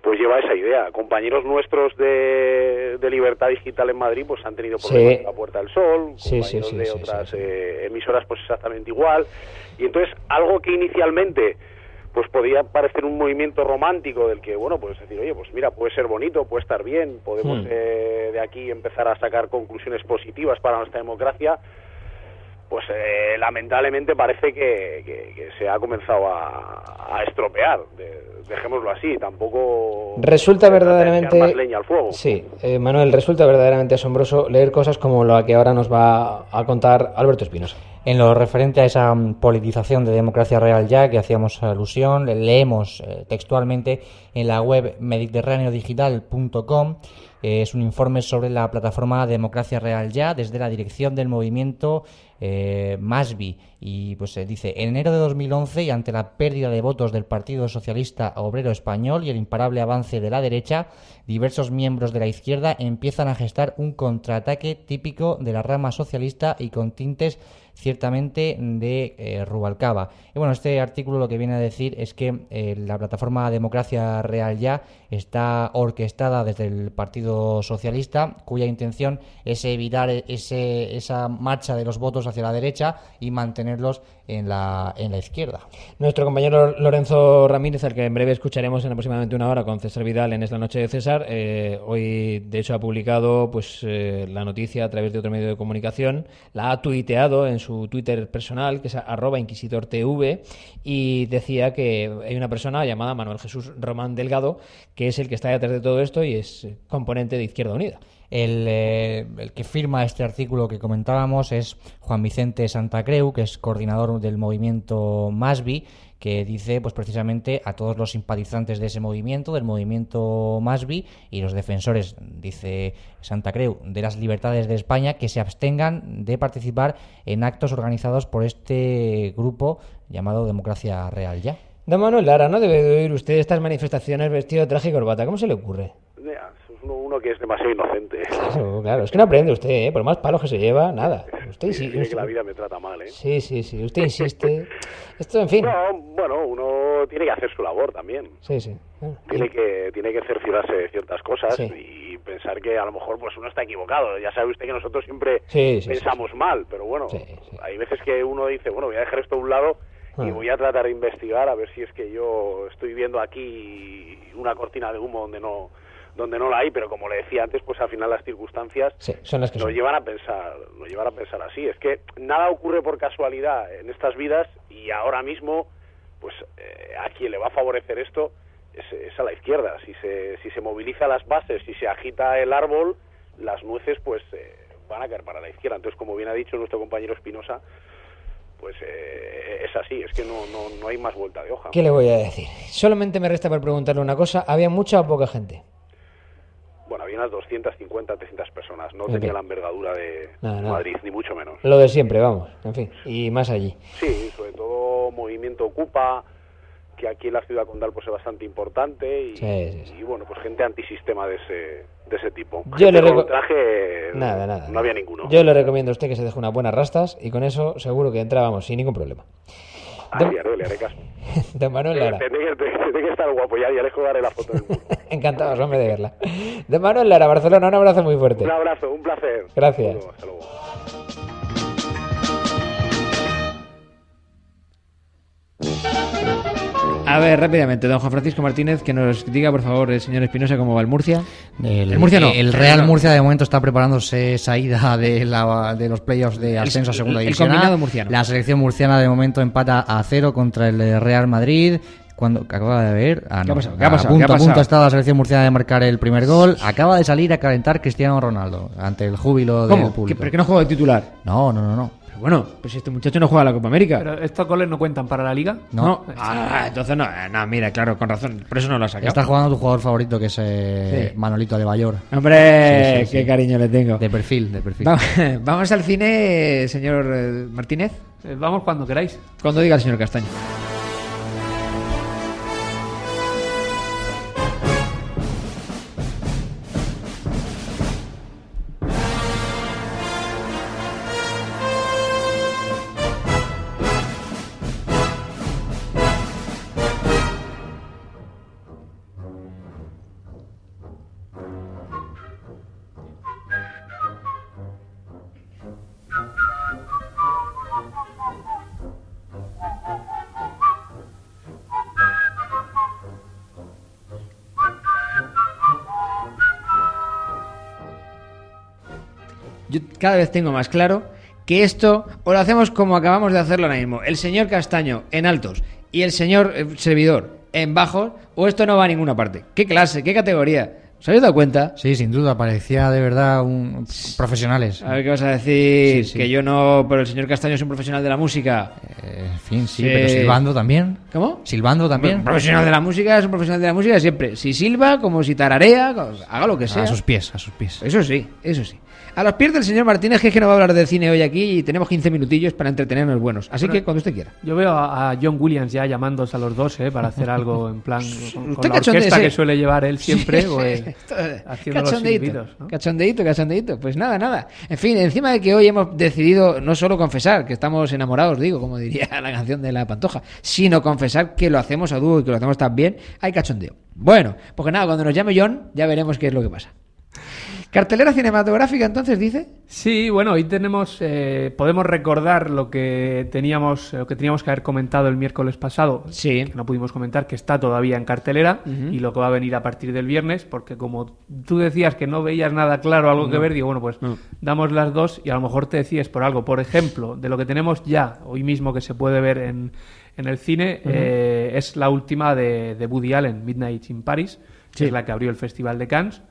pues lleva a esa idea. Compañeros nuestros de, de Libertad Digital en Madrid pues han tenido Sí. problemas en la Puerta del Sol, Sí, sí, compañeros sí, de sí, otras eh, emisoras pues exactamente igual. Y entonces algo que inicialmente pues podía parecer un movimiento romántico del que, bueno, pues decir, oye, pues mira, puede ser bonito, puede estar bien, podemos Hmm. eh, de aquí empezar a sacar conclusiones positivas para nuestra democracia, pues eh, lamentablemente parece que, que- que se ha comenzado a, a estropear, de- dejémoslo así, tampoco Resulta verdaderamente... más leña al fuego. Sí, eh, Manuel, resulta verdaderamente asombroso leer cosas como la que ahora nos va a contar Alberto Espinosa. En lo referente a esa mm, politización de democracia real ya que hacíamos alusión, le- leemos eh, textualmente en la web mediterráneodigital.com. eh, es un informe sobre la plataforma Democracia Real Ya desde la dirección del movimiento eh, Masbi. Y pues se dice, en enero de 2011 y ante la pérdida de votos del Partido Socialista Obrero Español y el imparable avance de la derecha, diversos miembros de la izquierda empiezan a gestar un contraataque típico de la rama socialista y con tintes ciertamente de eh, Rubalcaba. Y bueno, este artículo lo que viene a decir es que eh, la plataforma Democracia Real Ya está orquestada desde el Partido Socialista, cuya intención es evitar ese, esa marcha de los votos hacia la derecha y mantenerlos en la, en la izquierda. Nuestro compañero Lorenzo Ramírez, al que en breve escucharemos en aproximadamente una hora con César Vidal en Es la Noche de César, eh, hoy de hecho ha publicado pues eh, la noticia a través de otro medio de comunicación, la ha tuiteado en su Twitter personal, que es arroba inquisitortv, y decía que hay una persona llamada Manuel Jesús Román Delgado, que es el que está detrás de todo esto y es eh, componente de Izquierda Unida. El, eh, el que firma este artículo que comentábamos es Juan Vicente Santacreu, que es coordinador del movimiento Masbi, que dice pues precisamente a todos los simpatizantes de ese movimiento, del movimiento Masbi y los defensores, dice Santacreu, de las libertades de España, que se abstengan de participar en actos organizados por este grupo llamado Democracia Real Ya. Don Manuel Lara, no debe de oír usted estas manifestaciones vestido de traje y corbata. ¿Cómo se le ocurre? Es uno, uno que es demasiado inocente. Claro, claro, es que no aprende usted, ¿eh? por más palos que se lleva, nada. Usted Sí, sí, sí, que la vida me trata mal, ¿eh? Sí, sí, sí, usted insiste. [LAUGHS] Esto, en fin. No, bueno, uno tiene que hacer su labor también. Sí, sí. Tiene que, tiene que cerciorarse de ciertas cosas Sí. y pensar que a lo mejor pues uno está equivocado. Ya sabe usted que nosotros siempre Sí, sí, pensamos mal, pero bueno, hay veces que uno dice, bueno, voy a dejar esto a un lado y Ah. voy a tratar de investigar a ver si es que yo estoy viendo aquí una cortina de humo donde no donde no la hay, pero como le decía antes, pues al final las circunstancias Sí, son las que nos son. llevan a pensar, nos llevan a pensar así. Es que nada ocurre por casualidad en estas vidas y ahora mismo, pues eh, a quien le va a favorecer esto es, es a la izquierda. Si se, si se moviliza las bases, si se agita el árbol, las nueces pues eh, van a caer para la izquierda. Entonces, como bien ha dicho nuestro compañero Espinosa, pues eh, es así, es que no, no, no hay más vuelta de hoja. ¿Qué le voy a decir? Solamente me resta por preguntarle una cosa. ¿Había mucha o poca gente? Bueno, había unas 250, 300 personas, no Ok. tenía la envergadura de Nada, nada. Madrid, ni mucho menos. Lo de siempre, vamos. En fin, y más allí. Sí, sobre todo movimiento Ocupa, que aquí en la ciudad condal pues es bastante importante y, Sí, sí, y, bueno, pues gente antisistema de ese, de ese tipo. Yo Gente le con traje Nada, nada. no había ninguno. Yo le recomiendo a usted que se deje unas buenas rastas y con eso seguro que entrábamos sin ningún problema. Así haré, le haré caso. [LAUGHS] Don Manuel Lara. Tiene que, estar guapo, ya, ya les colgaré la foto del muro. [LAUGHS] Encantados, hombre, de verla. Don Manuel Lara, Barcelona, un abrazo muy fuerte. Un abrazo, un placer. Gracias. Hasta luego, hasta luego. A ver, rápidamente, don Juan Francisco Martínez, que nos diga, por favor, el señor Espinosa, cómo va el Murcia. El, El Murcia no. El Real Murcia de momento está preparándose esa ida de, la, de los playoffs de ascenso a segunda el división. A. combinado murciano. La selección murciana de momento empata a cero contra el Real Madrid. Cuando acaba de ver, ah, ¿Qué ha no. pasado? ¿Qué ha a pasado? punto, ¿Qué ha a punto pasado? ha estado la selección murciana de marcar el primer gol. Acaba de salir a calentar Cristiano Ronaldo ante el júbilo del ¿Cómo? ¿Que, público. ¿Pero que no juega de titular? No, no, no, no. Pero bueno, pues este muchacho no juega a la Copa América. Pero estos goles no cuentan para la liga. No. Ah, entonces no, eh, no, mira, claro, con razón. Por eso no lo ha sacado. Está jugando tu jugador favorito que es eh, Sí. Manolito de Bayor. Hombre, Sí, sí, qué sí. cariño le tengo. De perfil, de perfil. Va- [LAUGHS] Vamos al cine, señor eh, Martínez. Eh, vamos cuando queráis. Cuando diga el señor Castaño. Cada vez tengo más claro que esto o lo hacemos como acabamos de hacerlo ahora mismo. El señor Castaño en altos y el señor eh, servidor en bajos, o esto no va a ninguna parte. ¿Qué clase? ¿Qué categoría? ¿Os habéis dado cuenta? Sí, sin duda, parecía de verdad un profesionales. A ver qué vas a decir. Sí, sí. Que yo no, pero el señor Castaño es un profesional de la música. Eh, en fin, sí, Sí. pero silbando también. ¿Cómo? Silbando también. Un profesional de la música es un profesional de la música siempre. Si silba, como si tararea, haga lo que sea. A sus pies, a sus pies. Eso sí, eso sí. A los pies del señor Martínez, que es que no va a hablar de cine hoy aquí y tenemos 15 minutillos para entretenernos buenos. Así que cuando usted quiera. Yo veo a, John Williams ya llamándose a los dos ¿eh? para hacer algo [LAUGHS] en plan con, la orquesta que suele llevar él siempre, [LAUGHS] Sí, pues. Esto- haciendo los silbidos. ¿no? cachondeíto, cachondeíto. Pues nada, nada. En fin, encima de que hoy hemos decidido no solo confesar que estamos enamorados, digo, como diría [LAUGHS] la canción de la Pantoja, sino confesar que lo hacemos a dúo y que lo hacemos tan bien, hay cachondeo. Bueno, pues que nada, cuando nos llame John ya veremos qué es lo que pasa. ¿Cartelera cinematográfica entonces dice? Sí, bueno, hoy tenemos, eh, podemos recordar lo que teníamos, lo que teníamos que haber comentado el miércoles pasado, sí. que no pudimos comentar, que está todavía en cartelera y lo que va a venir a partir del viernes, porque como tú decías que no veías nada claro, algo que No. ver, digo, bueno, pues No. damos las dos y a lo mejor te decides por algo. Por ejemplo, de lo que tenemos ya hoy mismo que se puede ver en, en el cine, eh, es la última de, de Woody Allen, Midnight in Paris, que Sí. es la que abrió el Festival de Cannes.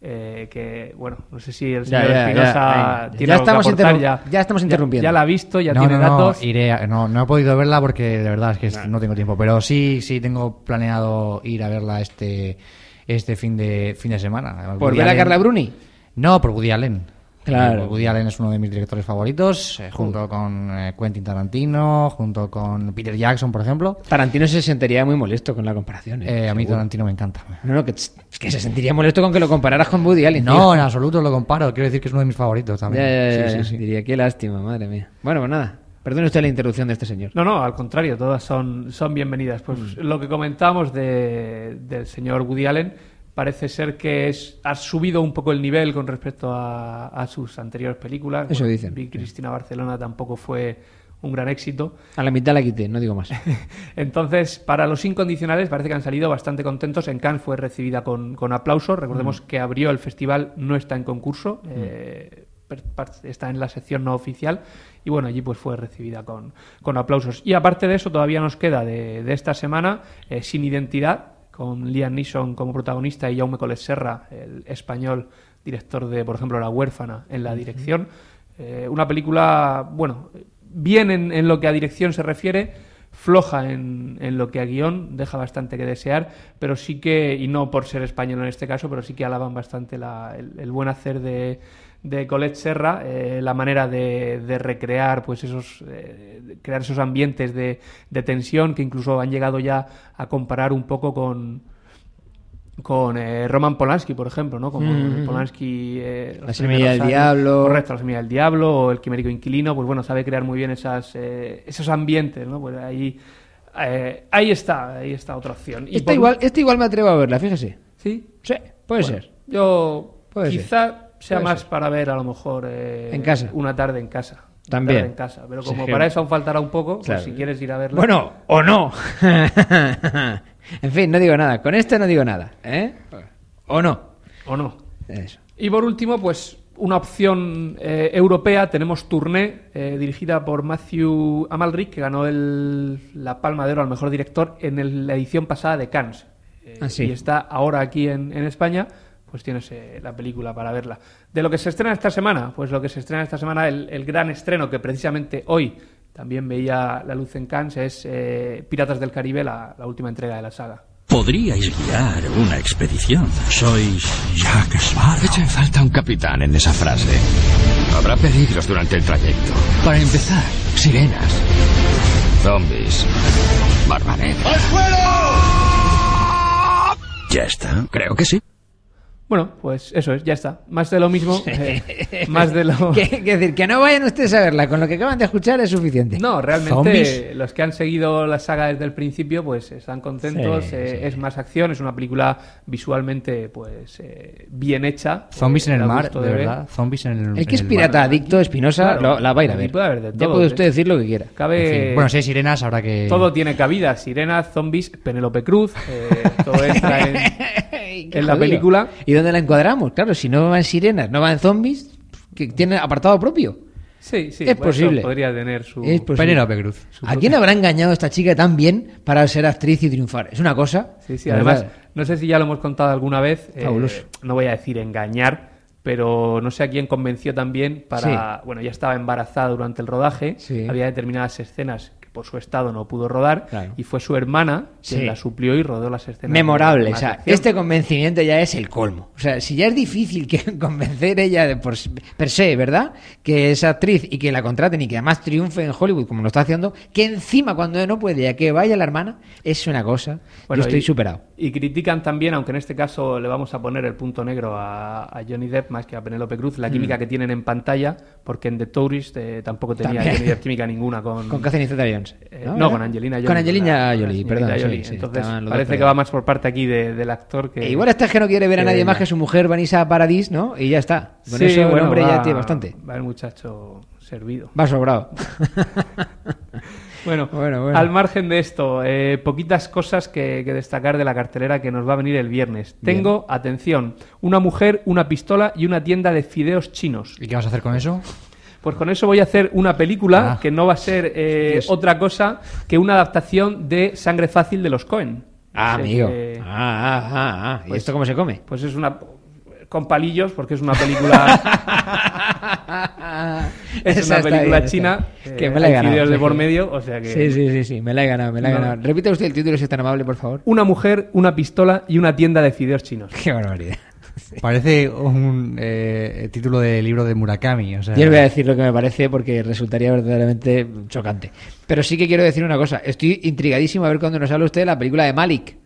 Eh, que bueno, no sé si el Ya, señor ya, ya, Espinosa ahí. tiene Ya estamos aportar, ya, ya estamos interrumpiendo. Ya, la ha visto, ya no, tiene no, no, datos. iré a- no, no he podido verla porque de verdad es que no tengo tiempo. Pero sí, sí tengo planeado ir a verla este este fin de fin de semana. ¿Por Woody ver a Carla Bruni? No, por Woody Allen. Claro. Woody Allen es uno de mis directores favoritos, eh, junto con eh, Quentin Tarantino, junto con Peter Jackson, por ejemplo. Tarantino se sentiría muy molesto con la comparación. ¿eh? Eh, a mí. Tarantino me encanta. No, no, que, que se sentiría molesto con que lo compararas con Woody Allen. No, tío. en absoluto lo comparo. Quiero decir que es uno de mis favoritos también. ya, ya, Sí, ya. sí, sí. Diría, qué lástima, madre mía. Bueno, pues nada. Perdone usted la interrupción de este señor. No, no, al contrario, todas son, son bienvenidas. Pues Mm. lo que comentábamos de- del señor Woody Allen parece ser que es, ha subido un poco el nivel con respecto a, a sus anteriores películas. Eso dicen. Big Cristina Barcelona tampoco fue un gran éxito. A la mitad la quité, no digo más. [LAUGHS] Entonces, para los incondicionales parece que han salido bastante contentos. En Cannes fue recibida con, con aplausos. Recordemos Mm. que abrió el festival, no está en concurso, eh, per- par- está en la sección no oficial. Y bueno, allí pues fue recibida con, con aplausos. Y aparte de eso, todavía nos queda de, de esta semana eh, Sin Identidad, con Liam Neeson como protagonista y Jaume Coles Serra, el español director de, por ejemplo, La huérfana, en la dirección. Eh, una película, bueno, bien en, en lo que a dirección se refiere, floja en, en lo que a guion, deja bastante que desear, pero sí que, y no por ser español en este caso, pero sí que alaban bastante la- el, el buen hacer de, de Colette Serra, eh, la manera de, de recrear, pues esos, eh, crear esos ambientes de, de tensión que incluso han llegado ya a comparar un poco con con eh, Roman Polanski, por ejemplo, ¿no? Como Mm, mm, Polanski... La semilla del años. diablo. Correcto, La semilla del diablo o El quimérico inquilino, pues bueno, sabe crear muy bien esas, eh, esos ambientes, ¿no? Pues ahí, ahí está, ahí está otra opción. Y Esta por- igual, esta igual me atrevo a verla, fíjese. ¿Sí? Sí, puede Bueno, ser. Yo Puede ser. Sea más ser. para ver a lo mejor eh, En casa. una tarde en casa. También. en casa. Pero como Sí. para eso aún faltará un poco, pues si quieres ir a verla. Bueno, o no. [LAUGHS] en fin, no digo nada. Con este no digo nada. ¿eh? O no. O no. Eso. Y por último, pues una opción eh, europea, tenemos Tourné, eh, dirigida por Matthew Amalric, que ganó el- la Palma de Oro al mejor director en el- la edición pasada de Cannes. Eh, Ah, sí. Y está ahora aquí en, en España, pues tienes eh, la película para verla. De lo que se estrena esta semana, pues lo que se estrena esta semana, el, el gran estreno que precisamente hoy también veía la luz en Cannes, es eh, Piratas del Caribe, la, la última entrega de la saga. Podríais guiar una expedición. Sois Jack Sparrow. Echa en falta un capitán en esa frase. Habrá peligros durante el trayecto. Para empezar, sirenas, zombies, barba negra. Ya está. Creo que sí. Bueno, pues eso es, ya está. Más de lo mismo, eh, más de lo... [LAUGHS] ¿Qué, qué decir? Que no vayan ustedes a verla. Con lo que acaban de escuchar es suficiente. No, realmente Zombies. los que han seguido la saga desde el principio, pues están contentos. Sí, eh, Es más acción, es una película visualmente, pues eh, bien hecha. Zombies eh, en el mar, de ver. verdad. Zombies en el El que es pirata mar. adicto, Espinosa, Claro, la va a ir a ver. puede haber de ya todo, puede ¿eh? usted decir lo que quiera. Cabe... En fin. Bueno, si hay sirenas, habrá que. Todo tiene cabida, sirenas, zombies, Penélope Cruz, eh, todo entra en, [LAUGHS] en la jodido. película. ¿Y dónde la encuadramos? Claro, si no van sirenas, no van zombies, que tiene apartado propio. Sí, sí, es posible. podría tener su... Es posible. Penélope Cruz. ¿A quién habrá engañado esta chica tan bien para ser actriz y triunfar? Es una cosa. Sí, sí, de además, verdad. no sé si ya lo hemos contado alguna vez. eh, Fabuloso. no voy a decir engañar, pero no sé a quién convenció también para. Bueno, ya estaba embarazada durante el rodaje, Sí. había determinadas escenas por su estado no pudo rodar, Claro. y fue su hermana quien Sí. la suplió y rodó las escenas. Memorable, o sea, este convencimiento ya es el colmo. O sea, si ya es difícil que [LAUGHS] convencer ella de por, per se, ¿verdad? Que es actriz y que la contraten y que además triunfe en Hollywood como lo está haciendo, que encima cuando no puede, a que vaya la hermana, es una cosa. Bueno, Yo estoy y- superado. Y critican también, aunque en este caso le vamos a poner el punto negro a, a Johnny Depp más que a Penélope Cruz, la Mm. química que tienen en pantalla, porque en The Tourist eh, tampoco tenía. Johnny Depp química ninguna con... [LAUGHS] Con Catherine Zeta-Jones. Eh, ¿no? no, ¿Era? con Angelina Jolie. Con Angelina Jolie, con perdón. señorita sí, Jolie. sí, Entonces, parece que va más por parte aquí de- del actor que... E igual esta es que no quiere ver a nadie más que su mujer Vanessa Paradis, ¿no? Y ya está. Con Sí, eso el bueno, hombre va- ya tiene bastante. Va el muchacho servido. Va sobrado. [LAUGHS] Bueno, Bueno, bueno. al margen de esto, eh, poquitas cosas que, que destacar de la cartelera que nos va a venir el viernes. Bien. Tengo, atención, una mujer, una pistola y una tienda de fideos chinos. ¿Y qué vas a hacer con eso? Pues con eso voy a hacer una película Ah. que no va a ser eh, otra cosa que una adaptación de Sangre Fácil de los Cohen. Ah, amigo. que- Ah, ah, ah, ah. ¿Y Pues- esto cómo se come? Pues es una con palillos porque es una película [LAUGHS] es Esa una película bien, china está. eh, Que me la he ganado, sea de por medio o sea que Sí, sí, sí, sí, me la he ganado, me la he No. ganado. Repita usted el título si es tan amable, por favor. una mujer una pistola y una tienda de fideos chinos [LAUGHS] Qué barbaridad. Parece un eh, título de libro de Murakami. O sea, Yo les voy a decir lo que me parece porque resultaría verdaderamente chocante. Pero sí que quiero decir una cosa. Estoy intrigadísimo a ver cuándo nos habla usted de la película de Malik,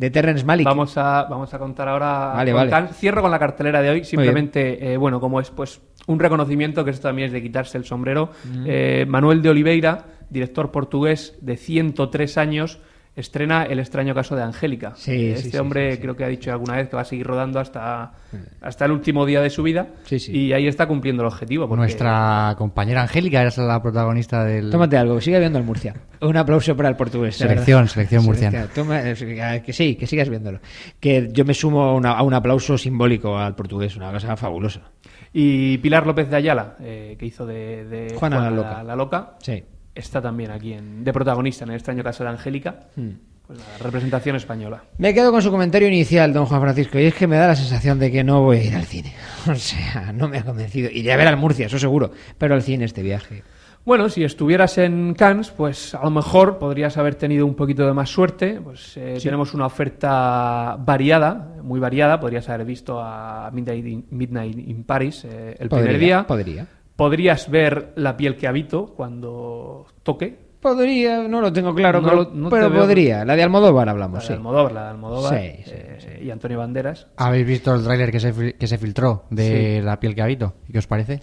de Terrence Malik. vamos a vamos a contar ahora Vale, con vale. Can- cierro con la cartelera de hoy simplemente eh, bueno como es pues un reconocimiento que esto también es de quitarse el sombrero Mm. Eh, Manuel de Oliveira director portugués de 103 años estrena El extraño caso de Angélica. Sí, Eh, este sí, hombre sí, sí. creo que ha dicho alguna vez que va a seguir rodando hasta, hasta el último día de su vida. Sí, sí. Y ahí está cumpliendo el objetivo. porque- Nuestra compañera Angélica era la protagonista del. Tómate algo, que siga viendo el Murcia. Un aplauso para el portugués. Selección, selección murciana. Toma- eh, que sí, que sigas viéndolo. Que yo me sumo a, una- a un aplauso simbólico al portugués, una cosa fabulosa. Y Pilar López de Ayala, eh, que hizo de, de Juana la Loca. la Loca, Sí. Está también aquí en, de protagonista en el extraño caso de Angélica. Hmm. Pues la representación española. Me quedo con su comentario inicial, don Juan Francisco, y es que me da la sensación de que no voy a ir al cine. [LAUGHS] O sea, no me ha convencido. Iré a ver al Murcia, eso seguro, pero al cine este viaje. Bueno, si estuvieras en Cannes, pues a lo mejor podrías haber tenido un poquito de más suerte. Pues eh, Sí. tenemos una oferta variada, muy variada. Podrías haber visto a Midnight in, Midnight in Paris eh, el Podría, primer día. podría. Podrías ver La piel que habito cuando toque. Podría, no lo tengo claro, No pero, lo- no te pero veo- podría. La de Almodóvar La hablamos, de sí. Almodóvar, la de Almodóvar Sí, sí, eh, y Antonio Banderas. ¿Habéis visto el tráiler que se, que se filtró de Sí. La piel que habito? ¿Y qué os parece?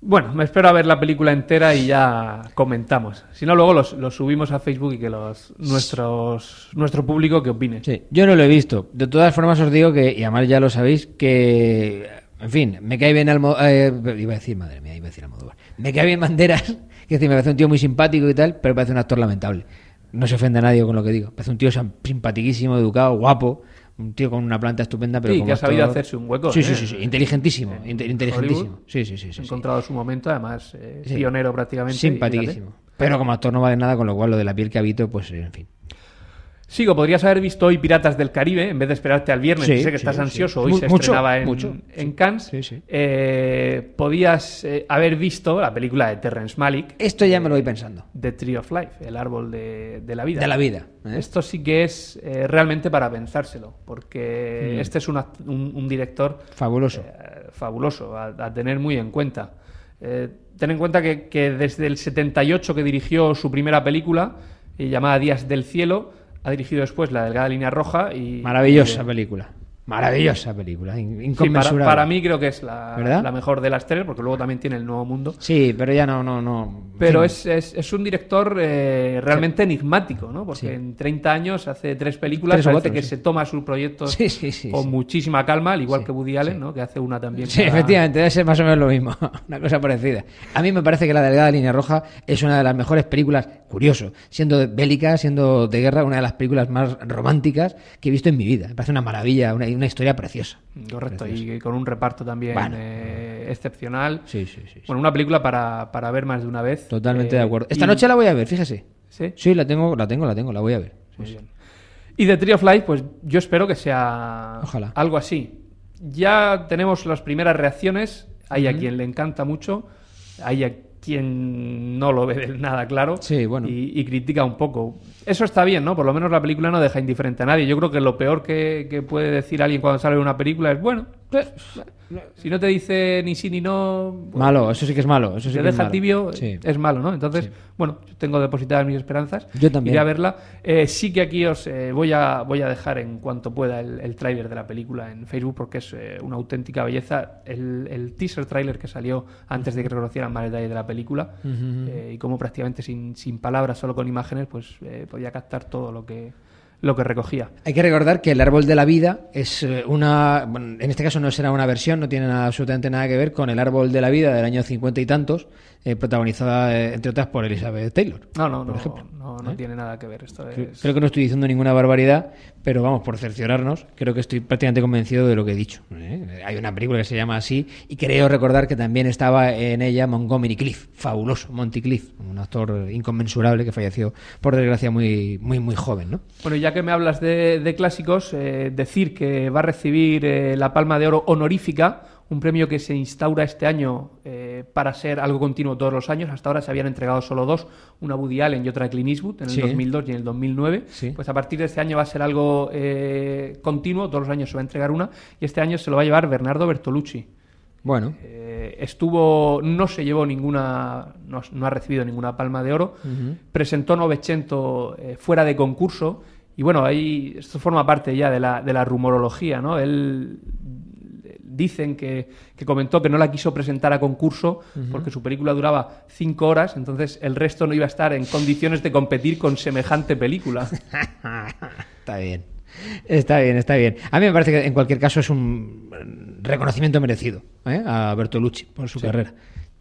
Bueno, me espero a ver la película entera y ya comentamos. Si no, luego los, los subimos a Facebook y que los nuestros nuestro público que opine. Sí, yo no lo he visto. De todas formas os digo que, y además ya lo sabéis, que, en fin, me cae bien Almodóvar, iba a decir, madre mía, iba a decir Almodóvar. Me cae bien Banderas, [LAUGHS] que decir, me parece un tío muy simpático y tal, pero parece un actor lamentable. No se ofende a nadie con lo que digo. Parece un tío sim- simpatiquísimo, educado, guapo, un tío con una planta estupenda, pero Sí, como que ha sabido actor- hacerse un hueco. Sí, ¿eh? sí, sí, sí, inteligentísimo, En inte- Hollywood inteligentísimo. Sí, sí, sí, sí, encontrado su momento, además, eh, pionero prácticamente. Simpaticísimo. Pero como actor no vale nada, con lo cual lo de la piel que habito, pues en fin. Sigo, podrías haber visto hoy Piratas del Caribe en vez de esperarte al viernes. Sí, que sé que sí, estás sí. ansioso. Hoy se mucho, estrenaba en, mucho, en Cannes. Eh, podías eh, haber visto la película de Terrence Malick. Esto ya me lo voy pensando. The Tree of Life, el árbol de, de la vida. De la vida, ¿eh? Esto sí que es eh, realmente para pensárselo, porque Mm. este es un, act- un- un director Fabuloso. eh, fabuloso a, a tener muy en cuenta. Eh, ten en cuenta que, que desde el 78 que dirigió su primera película, eh, llamada Días del Cielo, ha dirigido después La Delgada Línea Roja y... Maravillosa y, eh, película. Maravillosa película. in- sí, para, Inconmensurable. para mí creo que es la, la mejor de las tres, porque luego también tiene El Nuevo Mundo. Sí, pero ya no, no, no. Pero es, es, es un director eh, realmente enigmático, ¿no? Porque Sí. en 30 años hace tres películas, Tres parece que sí. se toma sus proyectos Sí, sí, sí, con sí. muchísima calma, al igual que Woody Allen, ¿no? Que hace una también. Sí, cada- efectivamente, debe ser más o menos lo mismo. [LAUGHS] Una cosa parecida. A mí me parece que La Delgada Línea Roja es una de las mejores películas, curioso, siendo bélica, siendo de guerra, una de las películas más románticas que he visto en mi vida. Me parece una maravilla, una, una historia preciosa. Correcto, Preciosa. y con un reparto también Bueno. eh, excepcional. Sí, sí, sí. Bueno, una película para, para ver más de una vez. Totalmente Eh, de acuerdo. Esta y- noche la voy a ver, fíjese. ¿Sí? la tengo, la tengo, la tengo, la voy a ver. Sí, Muy sí. bien. Y The Tree of Life, pues yo espero que sea Ojalá. algo así. Ya tenemos las primeras reacciones. Hay a quien le encanta mucho, hay a quien no lo ve del nada claro Sí, bueno. y, y critica un poco. Eso está bien, ¿no? Por lo menos la película no deja indiferente a nadie. Yo creo que lo peor que, que puede decir alguien cuando sale una película es, bueno, si no te dice ni sí ni no... bueno, Malo, eso sí que es malo. Eso sí te que es deja malo. tibio, Sí. es malo, ¿no? Entonces, bueno, yo tengo depositadas mis esperanzas. Yo también. Iré a verla. Eh, sí que aquí os eh, voy, a, voy a dejar en cuanto pueda el, el tráiler de la película en Facebook porque es eh, una auténtica belleza. El, el teaser tráiler que salió antes de que reconocieran más detalle de la película eh, y como prácticamente sin, sin palabras, solo con imágenes, pues eh, podía captar todo lo que, lo que recogía. Hay que recordar que el árbol de la vida es eh, una. en este caso no será una versión, no tiene nada- absolutamente nada que ver con el árbol de la vida del año cincuenta y tantos, eh, protagonizada, eh, entre otras, por Elizabeth Taylor. No, no, por no, ejemplo. no, no ¿Eh? tiene nada que ver. Esto Creo, es... creo que no estoy diciendo ninguna barbaridad, pero vamos, por cerciorarnos, creo que estoy prácticamente convencido de lo que he dicho. Hay una película que se llama así y creo recordar que también estaba en ella Montgomery Cliff, fabuloso, Monty Cliff, un actor inconmensurable que falleció, por desgracia, muy, muy, muy joven. ¿no? Bueno, ya que me hablas de, de clásicos, decir que va a recibir la Palma de Oro honorífica, un premio que se instaura este año eh, para ser algo continuo todos los años. Hasta ahora se habían entregado solo dos, una Woody Allen y otra Clint Eastwood, en el Sí. 2002 y en el 2009. Sí. Pues a partir de este año va a ser algo eh, continuo, todos los años se va a entregar una, y este año se lo va a llevar Bernardo Bertolucci. Bueno, Eh, estuvo, no se llevó ninguna, no, no ha recibido ninguna palma de oro, presentó Novecento fuera de concurso y bueno, ahí esto forma parte ya de la, de la rumorología, ¿no? Él dicen que, que comentó que no la quiso presentar a concurso porque su película duraba cinco horas, entonces el resto no iba a estar en condiciones de competir con semejante película. [LAUGHS] Está bien. Está bien, está bien. A mí me parece que en cualquier caso es un reconocimiento merecido ¿eh? a Bertolucci por su Sí. carrera.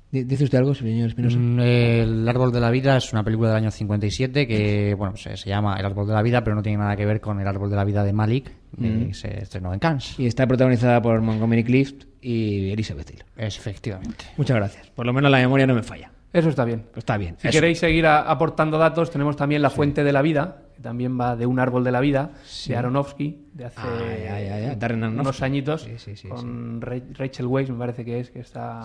Di- ¿Dice usted algo, señor Espinosa? Mm, El árbol de la vida es una película del año 57 que bueno se, se llama El árbol de la vida, pero no tiene nada que ver con El árbol de la vida de Malik, que Mm. se estrenó en Cannes. Y está protagonizada por Montgomery Clift y Elizabeth Taylor. Es, efectivamente. Muchas gracias. Por lo menos la memoria no me falla. Eso está bien. Pues está bien. Si Eso. queréis seguir a- aportando datos, tenemos también La Fuente de la Vida, que también va de un árbol de la vida, Sí. de Aronofsky, de hace Darren unos añitos, Sí, con Ra- Rachel Weisz, me parece que es, que está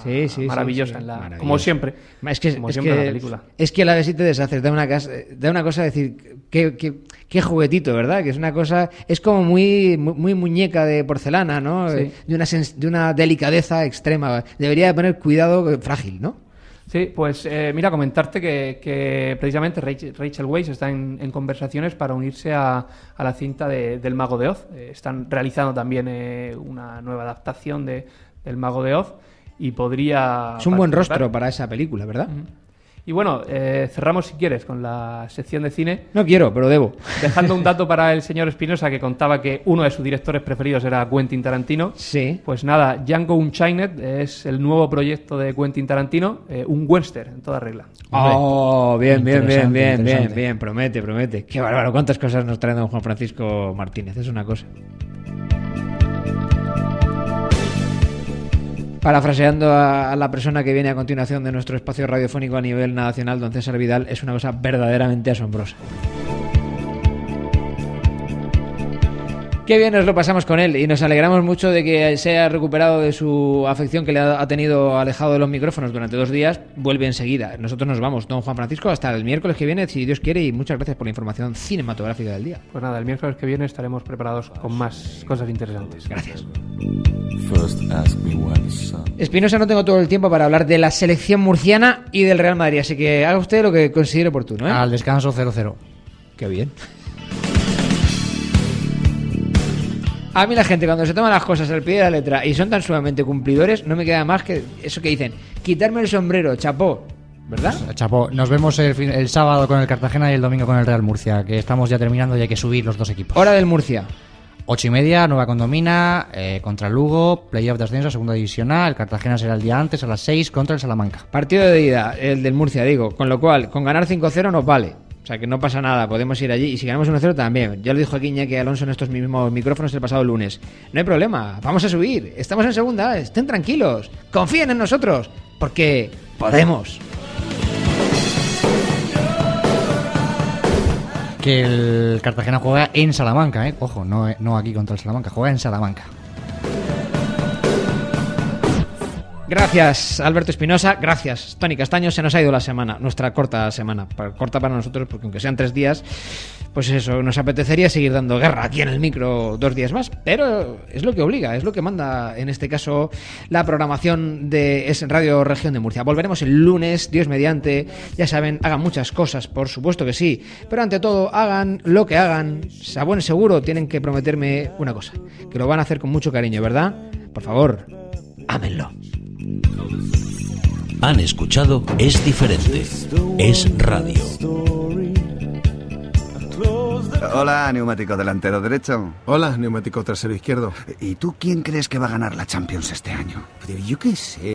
maravillosa en la, como siempre, Es que, como es siempre en que- la película. Es que a la vez sí te deshaces. Da una, da una cosa decir, qué, qué, qué juguetito, ¿verdad? Que es una cosa, es como muy, muy, muñeca de porcelana, ¿no? De, una de una delicadeza extrema. Debería de poner cuidado frágil, ¿no? Sí, pues eh, mira, comentarte que, que precisamente Rachel, Weisz está en, en conversaciones para unirse a, a la cinta de- del Mago de Oz. Eh, están realizando también eh, una nueva adaptación de, del Mago de Oz y podría... Es un buen rostro para esa película, ¿verdad? Y bueno, eh, cerramos si quieres con la sección de cine. No quiero, pero debo. Dejando un dato [LAUGHS] para el señor Espinosa que contaba que uno de sus directores preferidos era Quentin Tarantino. Sí. Pues nada, Django Unchained es el nuevo proyecto de Quentin Tarantino, eh, un western en toda regla. Oh, bien, bien, bien, bien, bien, bien, promete, promete. Qué bárbaro, cuántas cosas nos trae don Juan Francisco Martínez, es una cosa. Parafraseando a, la persona que viene a continuación de nuestro espacio radiofónico a nivel nacional, don César Vidal, es una cosa verdaderamente asombrosa. Qué bien nos lo pasamos con él y nos alegramos mucho de que se haya recuperado de su afección que le ha tenido alejado de los micrófonos durante dos días. Vuelve enseguida. Nosotros nos vamos, don Juan Francisco, hasta el miércoles que viene, si Dios quiere, y muchas gracias por la información cinematográfica del día. Pues nada, el miércoles que viene estaremos preparados con más cosas interesantes. Gracias. Espinosa, no tengo todo el tiempo para hablar de la selección murciana y del Real Madrid, así que haga usted lo que considere oportuno. ¿eh? Al descanso 0-0. Qué bien. A mí la gente cuando se toma las cosas al pie de la letra y son tan sumamente cumplidores, no me queda más que eso que dicen, quitarme el sombrero, chapó, ¿verdad? Chapo, nos vemos el, fin- el sábado con el Cartagena y el domingo con el Real Murcia, que estamos ya terminando y hay que subir los dos equipos. Hora del Murcia. Ocho y media, Nueva Condomina, eh, contra el Lugo, playoff de ascenso, segunda división A, el Cartagena será el día antes, a las 6, contra el Salamanca. Partido de ida, el del Murcia, digo, con lo cual, con ganar 5-0 nos vale. O sea que no pasa nada, podemos ir allí y si ganamos 1-0 también. Ya lo dijo aquí Iñaki Alonso en estos mismos micrófonos el pasado lunes. No hay problema, vamos a subir, estamos en segunda, estén tranquilos, confíen en nosotros, porque podemos. Que el Cartagena juega en Salamanca, ¿eh? Ojo, no, eh, no aquí contra el Salamanca, juega en Salamanca. Gracias, Alberto Espinosa. Gracias, Tony Castaño. Se nos ha ido la semana, nuestra corta semana. Corta para nosotros, porque aunque sean tres días, pues eso, nos apetecería seguir dando guerra aquí en el micro dos días más. Pero es lo que obliga, es lo que manda en este caso la programación de es Radio Región de Murcia. Volveremos el lunes, Dios mediante. Ya saben, hagan muchas cosas, por supuesto que sí. Pero ante todo, hagan lo que hagan. A buen seguro tienen que prometerme una cosa: que lo van a hacer con mucho cariño, ¿verdad? Por favor, ámenlo. Han escuchado Es Diferente. Es Radio. Hola, neumático delantero derecho. Hola, neumático trasero izquierdo. ¿Y tú quién crees que va a ganar la Champions este año? Yo qué sé.